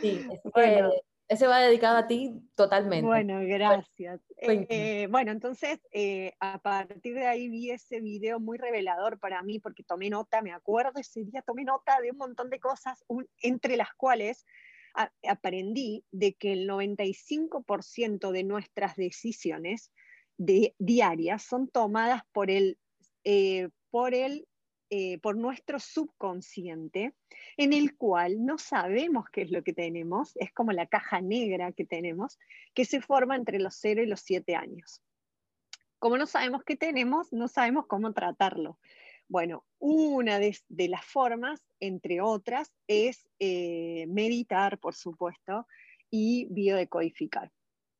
sí, bueno. Ese va dedicado a ti totalmente. Bueno, gracias. Eh, bueno, entonces, eh, a partir de ahí vi ese video muy revelador para mí porque tomé nota, me acuerdo ese día, tomé nota de un montón de cosas, entre las cuales aprendí de que el 95% de nuestras decisiones diarias son tomadas por el, eh, por el eh, por nuestro subconsciente, en el cual no sabemos qué es lo que tenemos, es como la caja negra que tenemos, que se forma entre los 0 y los 7 años. Como no sabemos qué tenemos, no sabemos cómo tratarlo. Bueno, una de, las formas, entre otras, es eh, meditar, por supuesto, y biodecodificar.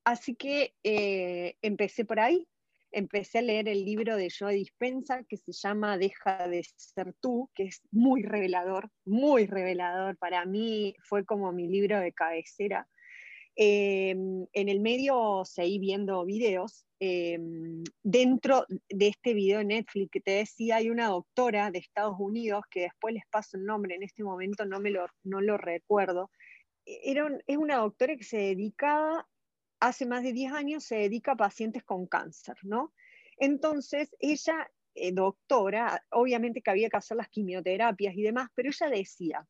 Así que eh, empecé por ahí, empecé a leer el libro de Joe Dispensa que se llama Deja de ser tú, que es muy revelador, muy revelador. Para mí fue como mi libro de cabecera. Em, en el medio seguí viendo videos. Em, dentro de este video de Netflix que te decía, hay una doctora de Estados Unidos, que después les paso el nombre, en este momento no, me lo, no lo recuerdo. Era es una doctora que se dedicaba hace más de 10 años se dedica a pacientes con cáncer, ¿no? Entonces, ella, eh, doctora, obviamente que había que hacer las quimioterapias y demás, pero ella decía,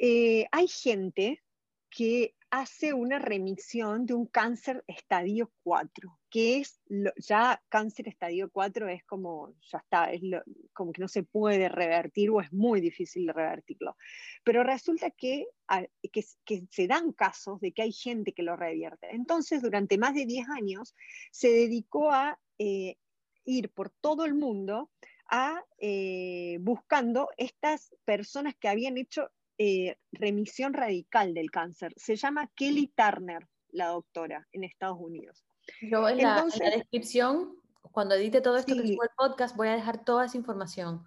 eh, hay gente que hace una remisión de un cáncer estadio 4, que es ya cáncer estadio 4 es como, ya está, es como que no se puede revertir o es muy difícil revertirlo. Pero resulta que, que, se dan casos de que hay gente que lo revierte. Entonces, durante más de 10 años, se dedicó a eh, ir por todo el mundo a eh, buscando estas personas que habían hecho eh, remisión radical del cáncer. Se llama Kelly Turner, la doctora, en Estados Unidos. Yo en, la, descripción, cuando edite todo esto que subo el podcast, voy a dejar toda esa información.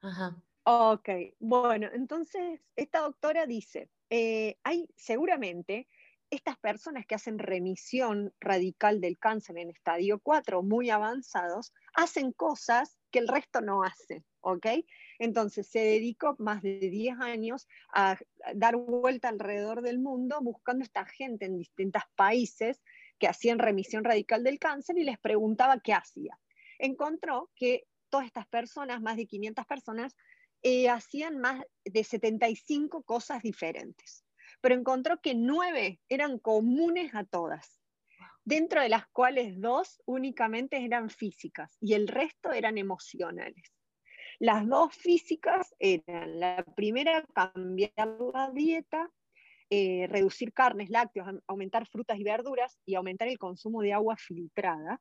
Ajá. Ok, bueno, entonces esta doctora dice, eh, hay seguramente estas personas que hacen remisión radical del cáncer en estadio 4 muy avanzados, hacen cosas que el resto no hace, ¿ok? Entonces se dedicó más de 10 años a dar vuelta alrededor del mundo buscando esta gente en distintos países que hacían remisión radical del cáncer y les preguntaba qué hacía. Encontró que todas estas personas, más de 500 personas, eh, hacían más de 75 cosas diferentes, pero encontró que nueve eran comunes a todas, dentro de las cuales dos únicamente eran físicas y el resto eran emocionales. Las dos físicas eran, la primera, cambiar la dieta, eh, reducir carnes, lácteos, aumentar frutas y verduras y aumentar el consumo de agua filtrada.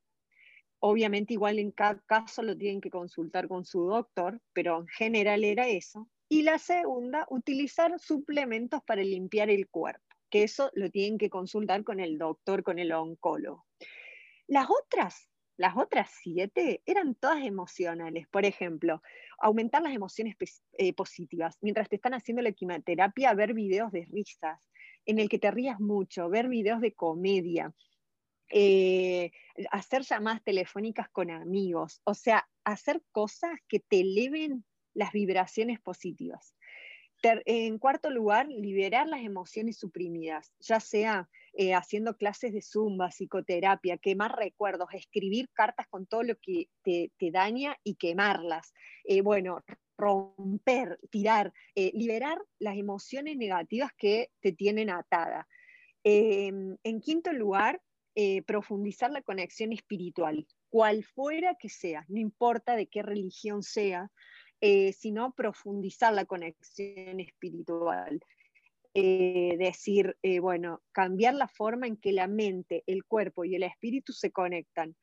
Obviamente igual en cada caso lo tienen que consultar con su doctor, pero en general era eso. Y la segunda, utilizar suplementos para limpiar el cuerpo, que eso lo tienen que consultar con el doctor, con el oncólogo. Las otras las otras siete eran todas emocionales. Por ejemplo, aumentar las emociones eh, positivas. Mientras te están haciendo la quimioterapia, ver videos de risas, en el que te rías mucho, ver videos de comedia, eh, hacer llamadas telefónicas con amigos, o sea, hacer cosas que te eleven las vibraciones positivas. En cuarto lugar, liberar las emociones suprimidas, ya sea eh, haciendo clases de zumba, psicoterapia, quemar recuerdos, escribir cartas con todo lo que te, daña y quemarlas. Eh, bueno, romper, tirar, eh, liberar las emociones negativas que te tienen atada. Em, en quinto lugar, profundizar la conexión espiritual, cual fuera que sea, no importa de qué religión sea, sino profundizar la conexión espiritual. Eh, decir, eh, bueno, cambiar la forma en que la mente, el cuerpo y el espíritu se conectan.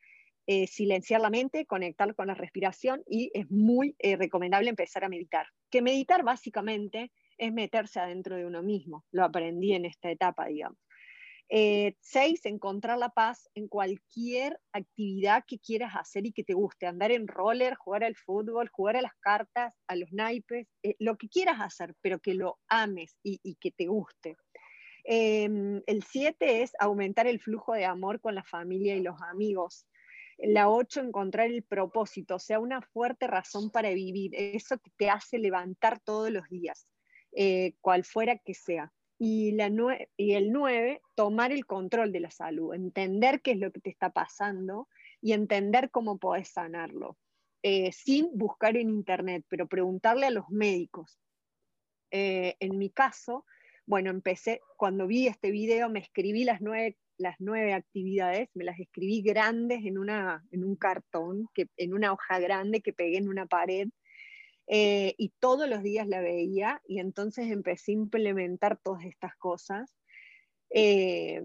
Eh, silenciar la mente, conectar con la respiración y es muy recomendable empezar a meditar. Que meditar básicamente es meterse adentro de uno mismo. Lo aprendí en esta etapa, digamos. Eh, seis, encontrar la paz en cualquier actividad que quieras hacer y que te guste. Andar en roller, jugar al fútbol, jugar a las cartas, a los naipes, eh, lo que quieras hacer, pero que lo ames y, que te guste. Em, el siete es aumentar el flujo de amor con la familia y los amigos. La ocho, encontrar el propósito, o sea, una fuerte razón para vivir, eso que te hace levantar todos los días, eh, cual fuera que sea y, la y el 9, tomar el control de la salud, entender qué es lo que te está pasando y entender cómo podés sanarlo, eh, sin buscar en internet, pero preguntarle a los médicos. Eh, en mi caso, bueno, empecé, cuando vi este video, me escribí las nueve, las nueve actividades, me las escribí grandes en, una, en un cartón, que, en una hoja grande que pegué en una pared eh, y todos los días la veía y entonces empecé a implementar todas estas cosas. Eh,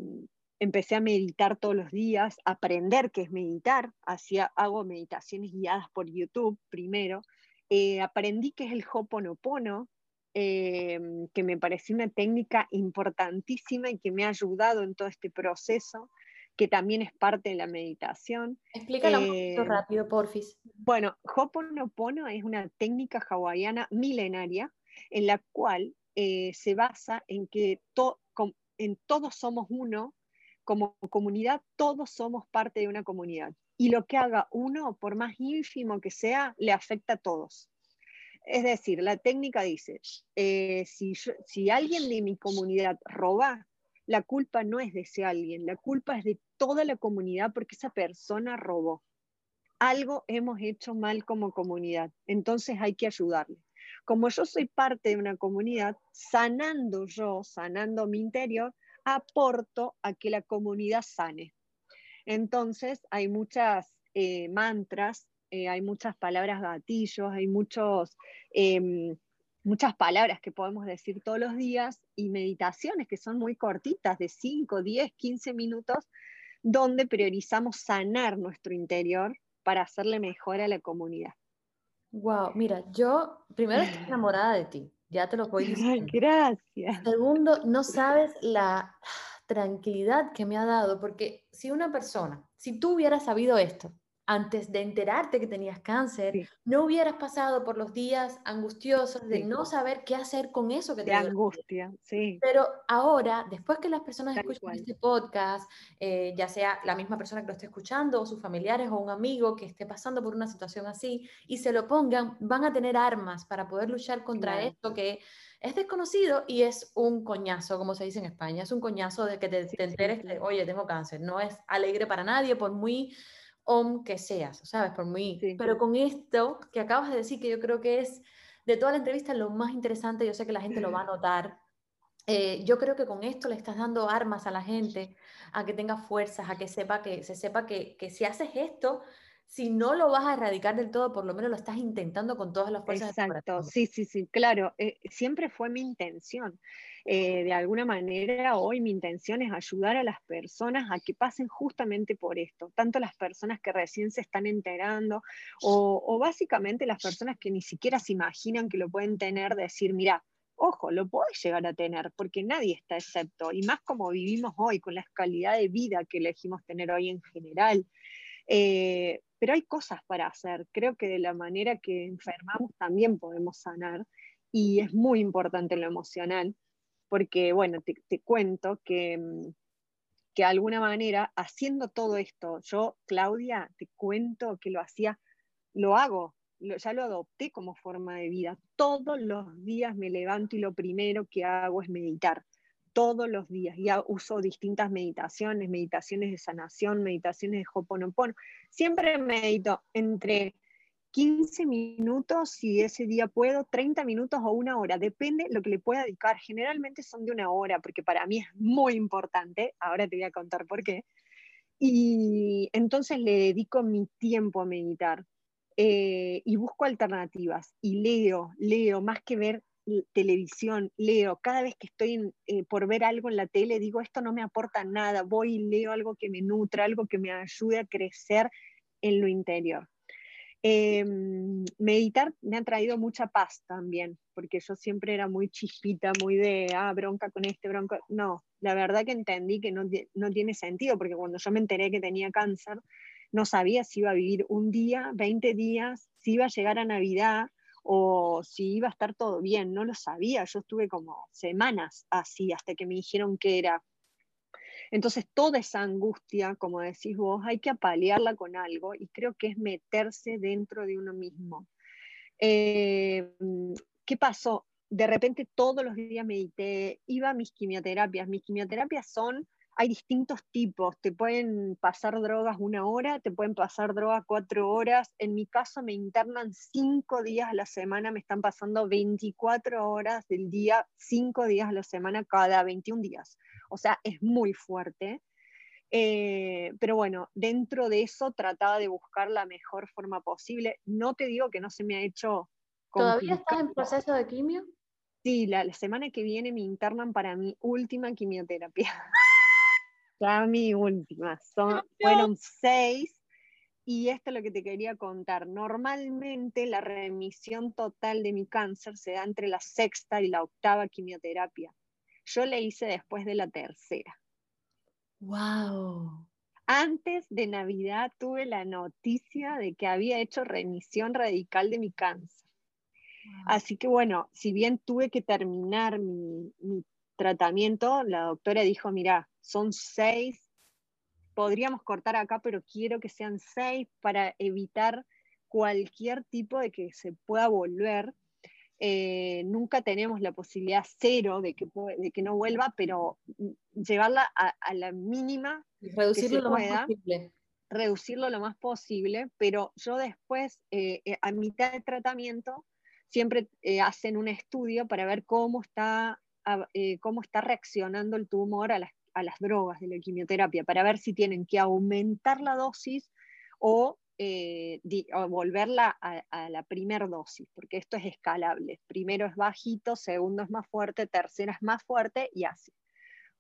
empecé a meditar todos los días, aprender qué es meditar, hacía, hago meditaciones guiadas por YouTube primero, eh, aprendí qué es el Hoponopono, eh, que me pareció una técnica importantísima y que me ha ayudado en todo este proceso, que también es parte de la meditación. Explícalo un poquito eh, rápido, porfis. Bueno, Hoponopono es una técnica hawaiana milenaria en la cual se basa en que en todos somos uno, como comunidad, todos somos parte de una comunidad. Y lo que haga uno, por más ínfimo que sea, le afecta a todos. Es decir, la técnica dice, eh, si, si alguien de mi comunidad roba, la culpa no es de ese alguien, la culpa es de toda la comunidad porque esa persona robó. Algo hemos hecho mal como comunidad, entonces hay que ayudarle. Como yo soy parte de una comunidad, sanando yo, sanando mi interior, aporto a que la comunidad sane. Entonces, hay muchas eh, mantras, eh, hay muchas palabras gatillos, hay muchos, em, muchas palabras que podemos decir todos los días y meditaciones que son muy cortitas, de 5, 10, 15 minutos, donde priorizamos sanar nuestro interior para hacerle mejor a la comunidad. Wow, mira, yo primero estoy enamorada de ti. Ya te lo voy diciendo. Gracias. Segundo, no sabes la tranquilidad que me ha dado, porque si una persona, si tú hubieras sabido esto antes de enterarte que tenías cáncer, no hubieras pasado por los días angustiosos de no saber qué hacer con eso que te De angustia, sí. Pero ahora, después que las personas escuchan este podcast, eh, ya sea la misma persona que lo esté escuchando, o sus familiares, o un amigo que esté pasando por una situación así, y se lo pongan, van a tener armas para poder luchar contra esto que es desconocido y es un coñazo, como se dice en España, es un coñazo de que te, enteres que, oye, tengo cáncer, no es alegre para nadie, por muy om que seas, ¿sabes? Por muy... Pero con esto que acabas de decir, que yo creo que es de toda la entrevista lo más interesante, yo sé que la gente lo va a notar, eh, yo creo que con esto le estás dando armas a la gente, a que tenga fuerzas, a que sepa que se sepa que, que si haces esto, si no lo vas a erradicar del todo, por lo menos lo estás intentando con todas las fuerzas. Exacto, sí, sí, sí, claro, eh, siempre fue mi intención. Eh, de alguna manera hoy mi intención es ayudar a las personas a que pasen justamente por esto, tanto las personas que recién se están enterando o, básicamente las personas que ni siquiera se imaginan que lo pueden tener, decir, mira, ojo, lo puedes llegar a tener, porque nadie está excepto, y más como vivimos hoy, con la calidad de vida que elegimos tener hoy en general. Eh, pero hay cosas para hacer. Creo que de la manera que enfermamos también podemos sanar y es muy importante lo emocional porque, bueno, te, cuento que, mm, que de alguna manera, haciendo todo esto, yo, Claudia, te cuento que lo hacía, lo hago, ya lo adopté como forma de vida. Todos los días me levanto y lo primero que hago es meditar. Todos los días. Ya uso distintas meditaciones, meditaciones de sanación, meditaciones de Hoponopono. Siempre medito entre 15 minutos, si ese día puedo, 30 minutos o una hora, depende lo que le pueda dedicar. Generalmente son de una hora, porque para mí es muy importante, ahora te voy a contar por qué. Y entonces le dedico mi tiempo a meditar eh, y busco alternativas y leo, leo, más que ver televisión, leo, cada vez que estoy eh, por ver algo en la tele, digo, esto no me aporta nada, voy y leo algo que me nutra, algo que me ayude a crecer en lo interior. Em, meditar me ha traído mucha paz también, porque yo siempre era muy chispita, muy de, ah, bronca con este, bronca. No, la verdad que entendí que no, no tiene sentido, porque cuando yo me enteré que tenía cáncer, no sabía si iba a vivir un día, 20 días, si iba a llegar a Navidad o si iba a estar todo bien, no lo sabía. Yo estuve como semanas así hasta que me dijeron que era entonces, toda esa angustia, como decís vos, hay que apalearla con algo y creo que es meterse dentro de uno mismo. Eh, ¿Qué pasó? De repente todos los días medité, iba a mis quimioterapias. Mis quimioterapias son, hay distintos tipos, te pueden pasar drogas una hora, te pueden pasar drogas cuatro horas. En mi caso me internan cinco días a la semana, me están pasando 24 horas del día, cinco días a la semana cada 21 días o sea, es muy fuerte. Eh, pero bueno, dentro de eso trataba de buscar la mejor forma posible. No te digo que no se me ha hecho ¿Todavía estás en proceso de quimio? Sí, la, semana que viene me internan para mi última quimioterapia. Ya mi última. Son, fueron seis. Y esto es lo que te quería contar. Normalmente la remisión total de mi cáncer se da entre la sexta y la octava quimioterapia. Yo le hice después de la tercera. ¡Wow! Antes de Navidad tuve la noticia de que había hecho remisión radical de mi cáncer. Así que bueno, si bien tuve que terminar mi, tratamiento, la doctora dijo, mira, son seis, podríamos cortar acá, pero quiero que sean seis para evitar cualquier tipo de que se pueda volver. Eh, nunca tenemos la posibilidad cero de que, de que no vuelva, pero llevarla a, la mínima. Reducirlo lo más posible. Reducirlo lo más posible, pero yo después, eh, eh, a mitad de tratamiento, siempre hacen un estudio para ver cómo está, cómo está reaccionando el tumor a las, a las drogas de la quimioterapia, para ver si tienen que aumentar la dosis o eh, volverla a, la primera dosis, porque esto es escalable. Primero es bajito, segundo es más fuerte, tercero es más fuerte y así.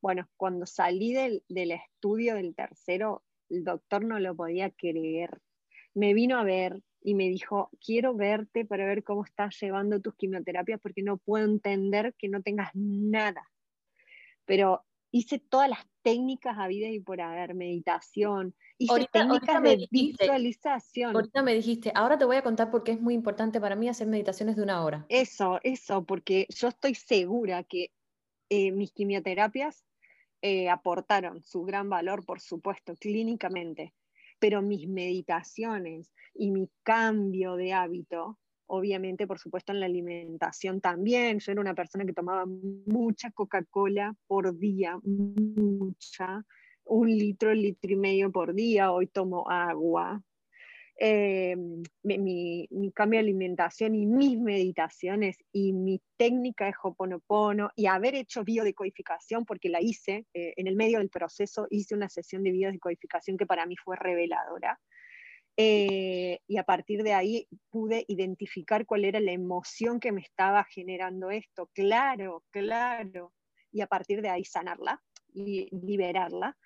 Bueno, cuando salí del, estudio del tercero, el doctor no lo podía creer. Me vino a ver y me dijo, quiero verte para ver cómo estás llevando tus quimioterapias porque no puedo entender que no tengas nada. Pero hice todas las técnicas habidas y por haber, meditación, hice técnicas de visualización. Ahorita me dijiste, ahora te voy a contar por qué es muy importante para mí hacer meditaciones de una hora. Eso, eso, porque yo estoy segura que eh, mis quimioterapias eh, aportaron su gran valor, por supuesto, clínicamente, pero mis meditaciones y mi cambio de hábito obviamente, por supuesto, en la alimentación también. Yo era una persona que tomaba mucha Coca-Cola por día, mucha, un litro, litro y medio por día, hoy tomo agua. Eh, mi, cambio de alimentación y mis meditaciones y mi técnica de Hoponopono y haber hecho biodecodificación, porque la hice eh, en el medio del proceso, hice una sesión de biodecodificación que para mí fue reveladora. Eh, y a partir de ahí pude identificar cuál era la emoción que me estaba generando esto. Claro, claro. Y a partir de ahí sanarla y liberarla.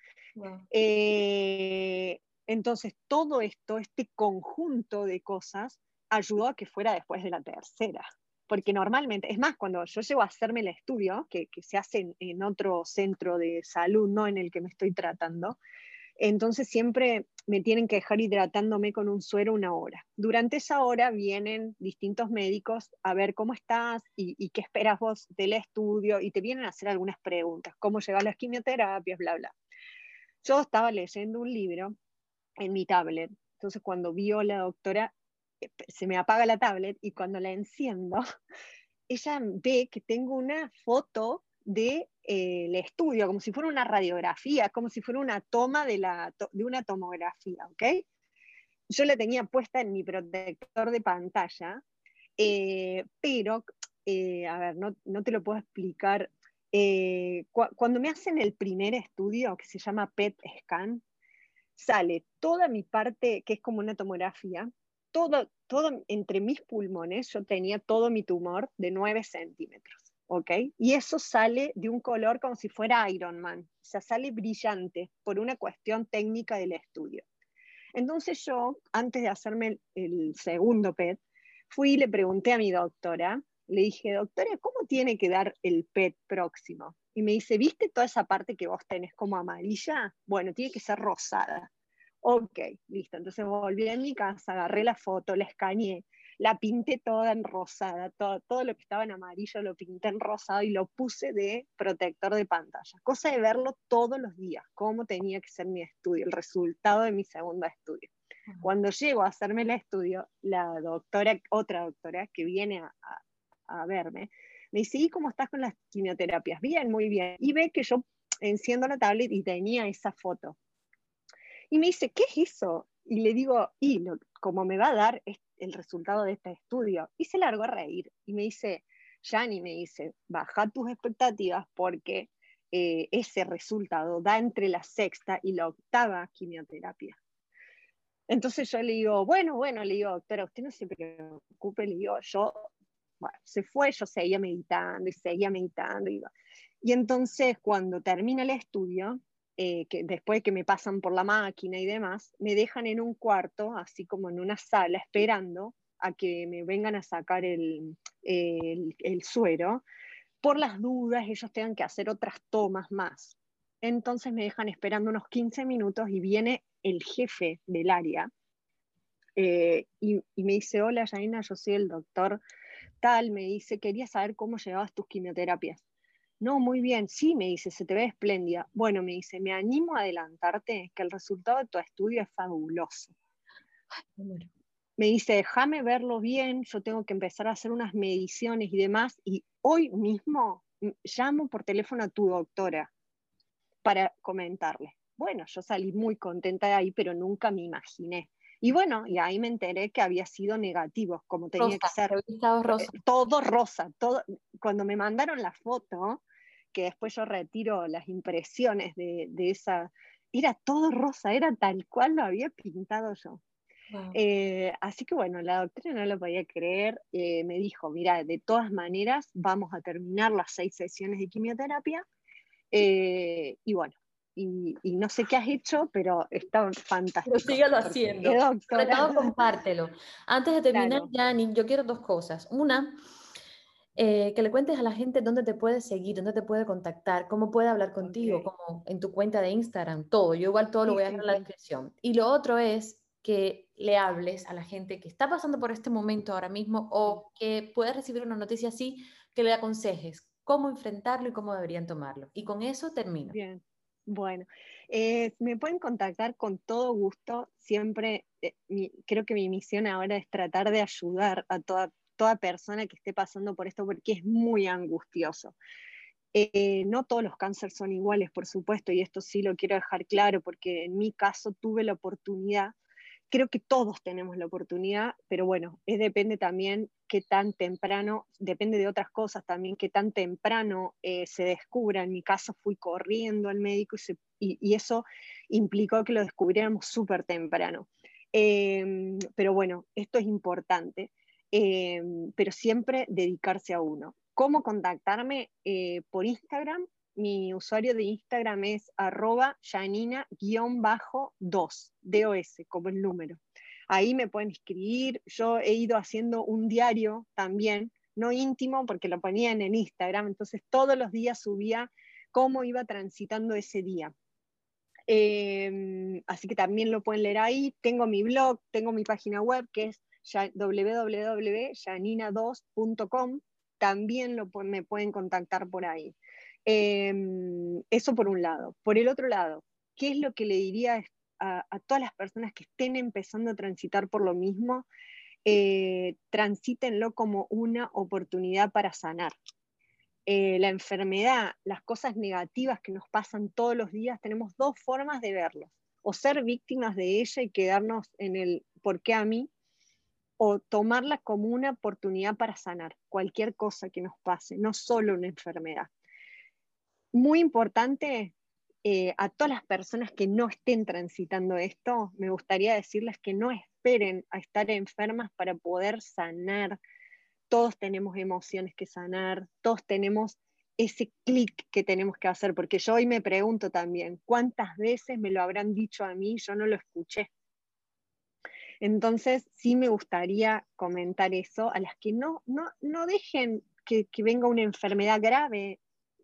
Eh, entonces, todo esto, este conjunto de cosas, ayudó a que fuera después de la tercera. Porque normalmente, es más, cuando yo llego a hacerme el estudio, que, que se hace en, en, otro centro de salud, no en el que me estoy tratando, entonces siempre me tienen que dejar hidratándome con un suero una hora. Durante esa hora vienen distintos médicos a ver cómo estás y, qué esperas vos del estudio y te vienen a hacer algunas preguntas, cómo llevar las quimioterapias, bla, bla. Yo estaba leyendo un libro en mi tablet, entonces cuando vio la doctora, eh, se me apaga la tablet y cuando la enciendo, ella ve que tengo una foto de, estudio, como si fuera una radiografía, como si fuera una toma de, la, de una tomografía, ¿ok? Yo la tenía puesta en mi protector de pantalla, eh, pero, eh, a ver, no, no, te lo puedo explicar. Eh, cuando me hacen el primer estudio, que se llama PET scan, sale toda mi parte, que es como una tomografía, todo, todo entre mis pulmones, yo tenía todo mi tumor de 9 centímetros. ¿Ok? Y eso sale de un color como si fuera Iron Man, o sea, sale brillante por una cuestión técnica del estudio. Entonces yo, antes de hacerme el, segundo PET, fui y le pregunté a mi doctora, le dije, doctora, ¿cómo tiene que dar el PET próximo? Y me dice, ¿viste toda esa parte que vos tenés como amarilla? Bueno, tiene que ser rosada. Ok, listo. Entonces volví a mi casa, agarré la foto, la escaneé, la pinté toda en rosada, todo, todo lo que estaba en amarillo lo pinté en rosado y lo puse de protector de pantalla. Cosa de verlo todos los días, cómo tenía que ser mi estudio, el resultado de mi segundo estudio. Cuando llego a hacerme el estudio, la doctora, otra doctora que viene a, a, verme, me dice, ¿y cómo estás con las quimioterapias? Bien, muy bien. Y ve que yo enciendo la tablet y tenía esa foto. Y me dice, ¿qué es eso? Y le digo, y como me va a dar el resultado de este estudio. Y se largó a reír y me dice, Yani me dice, baja tus expectativas porque eh, ese resultado da entre la sexta y la octava quimioterapia. Entonces yo le digo, bueno, bueno, le digo, doctora, usted no se preocupe, le digo, yo Bueno, se fue, yo seguía meditando y seguía meditando. Y, y entonces cuando termina el estudio, eh, que después que me pasan por la máquina y demás, me dejan en un cuarto, así como en una sala, esperando a que me vengan a sacar el, suero. Por las dudas, ellos tengan que hacer otras tomas más. Entonces me dejan esperando unos 15 minutos y viene el jefe del área eh, y, me dice, hola Janina, yo soy el doctor tal, me dice, quería saber cómo llevabas tus quimioterapias. No, muy bien, sí, me dice, se te ve espléndida. Bueno, me dice, me animo a adelantarte que el resultado de tu estudio es fabuloso. Me dice, déjame verlo bien, yo tengo que empezar a hacer unas mediciones y demás, y hoy mismo llamo por teléfono a tu doctora para comentarle. Bueno, yo salí muy contenta de ahí, pero nunca me imaginé. Y bueno, y ahí me enteré que había sido negativo, como tenía que ser. Rosa. Eh, todo rosa. Todo, cuando me mandaron la foto, que después yo retiro las impresiones de, de esa, era todo rosa, era tal cual lo había pintado yo. Eh, así que bueno, la doctora no lo podía creer, eh, me dijo, mira, de todas maneras vamos a terminar las seis sesiones de quimioterapia y bueno, y, no sé qué has hecho, pero está fantástico. Pero síguelo haciendo. Sobre todo compártelo. Antes de terminar, claro. yo quiero dos cosas. Una, eh, que le cuentes a la gente dónde te puede seguir, dónde te puede contactar, cómo puede hablar contigo, como en tu cuenta de Instagram, todo. Yo igual todo lo voy a dejar en la descripción. Y lo otro es que le hables a la gente que está pasando por este momento ahora mismo o que puede recibir una noticia así, que le aconsejes cómo enfrentarlo y cómo deberían tomarlo. Y con eso termino. Bien. Bueno, eh, me pueden contactar con todo gusto. Siempre eh, creo que mi misión ahora es tratar de ayudar a toda, toda persona que esté pasando por esto porque es muy angustioso. Eh, no todos los cánceres son iguales, por supuesto, y esto sí lo quiero dejar claro porque en mi caso tuve la oportunidad creo que todos tenemos la oportunidad, pero bueno, es, depende también qué tan temprano, depende de otras cosas también, qué tan temprano eh, se descubra. En mi caso fui corriendo al médico y, eso implicó que lo descubriéramos súper temprano. Em, pero bueno, esto es importante, em, pero siempre dedicarse a uno. ¿Cómo contactarme? Eh, por Instagram mi usuario de Instagram es arroba janina-2, DOS, como el número. Ahí me pueden escribir. Yo he ido haciendo un diario también, no íntimo, porque lo ponía en Instagram, entonces todos los días subía cómo iba transitando ese día. Em, así que también lo pueden leer ahí. Tengo mi blog, tengo mi página web que es www.janina2.com. También lo, me pueden contactar por ahí. Em, eso por un lado. Por el otro lado, ¿qué es lo que le diría a, todas las personas que estén empezando a transitar por lo mismo? Eh, transítenlo como una oportunidad para sanar. Eh, la enfermedad, las cosas negativas que nos pasan todos los días, tenemos dos formas de verlos. O ser víctimas de ella y quedarnos en el ¿por qué a mí? O tomarla como una oportunidad para sanar cualquier cosa que nos pase, no solo una enfermedad muy importante eh, a todas las personas que no estén transitando esto, me gustaría decirles que no esperen a estar enfermas para poder sanar. Todos tenemos emociones que sanar, todos tenemos ese clic que tenemos que hacer, porque yo hoy me pregunto también, ¿cuántas veces me lo habrán dicho a mí? Yo no lo escuché. Entonces, sí me gustaría comentar eso a las que no, no, no dejen que, que venga una enfermedad grave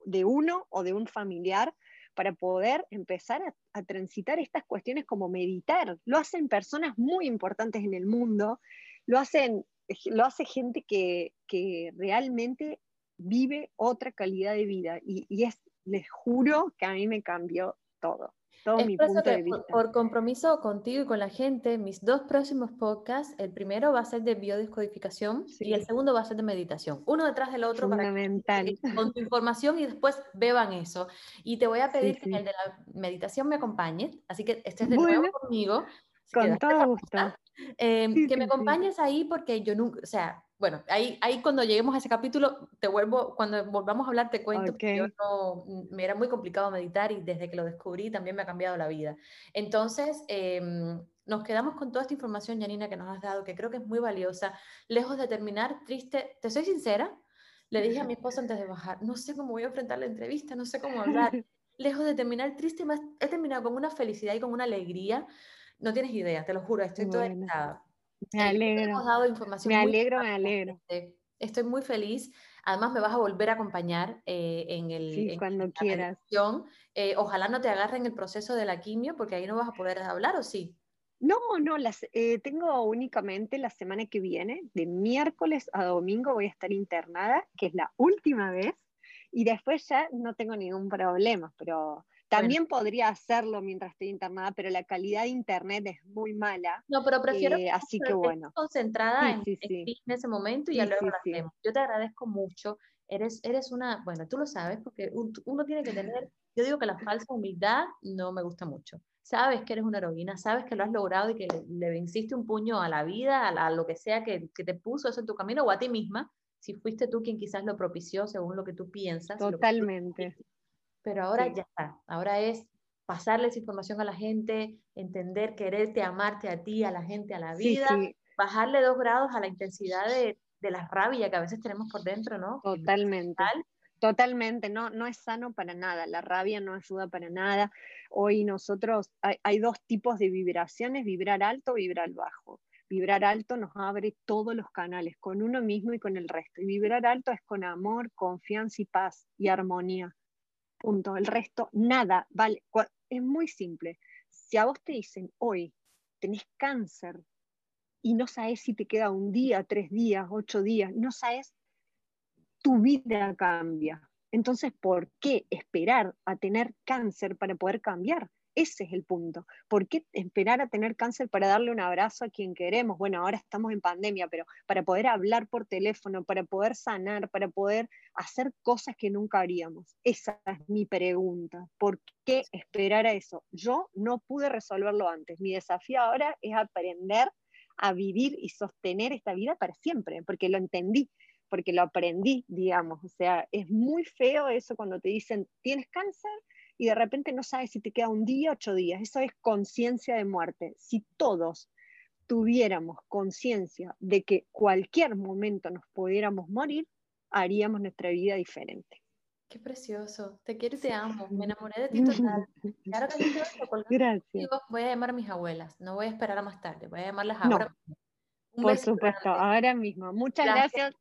de uno o de un familiar para poder empezar a, transitar estas cuestiones como meditar. Lo hacen personas muy importantes en el mundo, lo, hacen, lo hace gente que, realmente vive otra calidad de vida y, y es, les juro que a mí me cambió todo todo mi punto de vista. Por, compromiso contigo y con la gente, mis dos próximos podcasts, el primero va a ser de biodescodificación y el segundo va a ser de meditación. Uno detrás del otro Fundamental. para con tu información y después beban eso. Y te voy a pedir que en el de la meditación me acompañes, así que estés de nuevo conmigo. Con todo gusto. Em, que me acompañes ahí porque yo nunca, o sea, bueno, ahí, ahí cuando lleguemos a ese capítulo, te vuelvo, cuando volvamos a hablar, te cuento que yo no, mm, me era muy complicado meditar y desde que lo descubrí también me ha cambiado la vida. Entonces, em, nos quedamos con toda esta información, Janina, que nos has dado, que creo que es muy valiosa, lejos de terminar triste, te soy sincera, le dije a mi esposo antes de bajar, no sé cómo voy a enfrentar la entrevista, no sé cómo hablar. Lejos de terminar triste, he terminado con una felicidad y con una alegría. No tienes idea, te lo juro, estoy toda excitada. Me alegro. dado información me alegro, me alegro. Estoy muy feliz. Además, me vas a volver a acompañar eh, en el. Sí, cuando quieras. Eh, ojalá no te agarren el proceso de la quimio, porque ahí no vas a poder hablar, ¿o sí? No, no, las, eh, tengo únicamente la semana que viene, de miércoles a domingo voy a estar internada, que es la última vez, y después ya no tengo ningún problema, pero también podría hacerlo mientras estoy internada, pero la calidad de internet es muy mala. No, pero prefiero eh, así que bueno. concentrada en, en, ese momento y ya luego lo hacemos. Yo te agradezco mucho. Eres, eres una, bueno, tú lo sabes, porque uno tiene que tener, yo digo que la falsa humildad no me gusta mucho sabes que eres una heroína, sabes que lo has logrado y que le, venciste un puño a la vida, a, lo que sea que, te puso eso en tu camino o a ti misma, si fuiste tú quien quizás lo propició según lo que tú piensas. Totalmente. Pero ahora ya está, ahora es pasarle esa información a la gente, entender, quererte, amarte a ti, a la gente, a la vida, bajarle dos grados a la intensidad de, de, la rabia que a veces tenemos por dentro, ¿no? Totalmente. Totalmente, no, no es sano para nada, la rabia no ayuda para nada. Hoy nosotros, hay, dos tipos de vibraciones, vibrar alto, vibrar bajo. Vibrar alto nos abre todos los canales, con uno mismo y con el resto. Y vibrar alto es con amor, confianza y paz y armonía. El resto, nada, vale. Es muy simple. Si a vos te dicen, hoy tenés cáncer y no sabes si te queda un día, tres días, ocho días, no sabes tu vida cambia. Entonces, ¿por qué esperar a tener cáncer para poder cambiar? Ese es el punto. ¿Por qué esperar a tener cáncer para darle un abrazo a quien queremos? Bueno, ahora estamos en pandemia, pero para poder hablar por teléfono, para poder sanar, para poder hacer cosas que nunca haríamos. Esa es mi pregunta. ¿Por qué esperar a eso? Yo no pude resolverlo antes. Mi desafío ahora es aprender a vivir y sostener esta vida para siempre, porque lo entendí porque lo aprendí, digamos. O sea, es muy feo eso cuando te dicen, tienes cáncer y de repente no sabes si te queda un día, ocho días. Eso es conciencia de muerte. Si todos tuviéramos conciencia de que cualquier momento nos pudiéramos morir, haríamos nuestra vida diferente. Qué precioso. Te quiero y te amo. Me enamoré de ti total. Claro que sí, Gracias. Voy a llamar a mis abuelas. No voy a esperar a más tarde. Voy a llamarlas ahora. Por supuesto, ahora mismo. Muchas gracias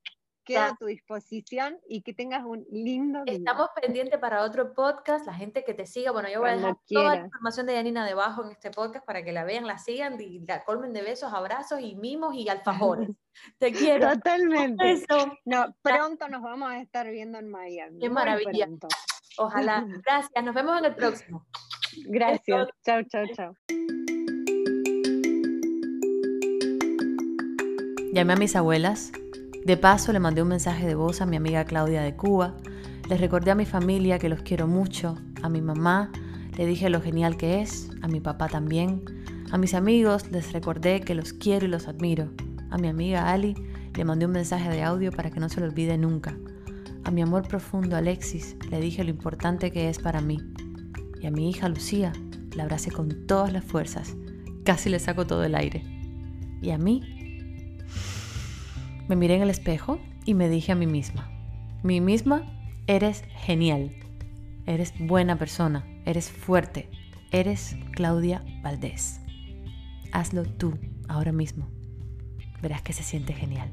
queda a tu disposición y que tengas un lindo día. Estamos pendientes para otro podcast, la gente que te siga, bueno, yo voy a dejar toda la información de Yanina debajo en este podcast para que la vean, la sigan y la colmen de besos, abrazos y mimos y alfajores. te quiero. Totalmente. No, pronto nos vamos a estar viendo en Miami. Qué maravilla. Ojalá. Gracias, nos vemos en el próximo. Gracias. Chao, chao, chao. Llamé a mis abuelas de paso le mandé un mensaje de voz a mi amiga Claudia de Cuba, les recordé a mi familia que los quiero mucho, a mi mamá le dije lo genial que es, a mi papá también, a mis amigos les recordé que los quiero y los admiro, a mi amiga Ali le mandé un mensaje de audio para que no se lo olvide nunca, a mi amor profundo Alexis le dije lo importante que es para mí, y a mi hija Lucía la abracé con todas las fuerzas, casi le saco todo el aire, y a mí me miré en el espejo y me dije a mí misma, mí misma, eres genial, eres buena persona, eres fuerte, eres Claudia Valdés. Hazlo tú ahora mismo. Verás que se siente genial.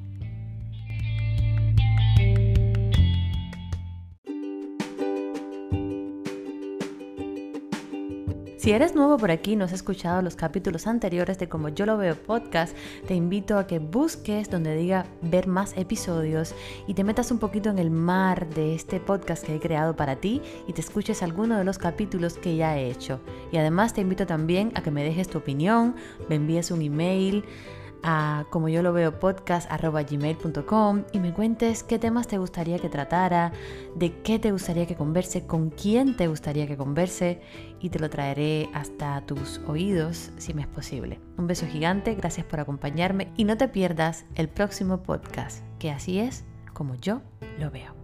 Si eres nuevo por aquí y no has escuchado los capítulos anteriores de Como Yo Lo Veo podcast, te invito a que busques donde diga ver más episodios y te metas un poquito en el mar de este podcast que he creado para ti y te escuches alguno de los capítulos que ya he hecho. Y además te invito también a que me dejes tu opinión, me envíes un email a como yo lo veo podcast gmail.com y me cuentes qué temas te gustaría que tratara, de qué te gustaría que converse, con quién te gustaría que converse y te lo traeré hasta tus oídos si me es posible. Un beso gigante, gracias por acompañarme y no te pierdas el próximo podcast, que así es como yo lo veo.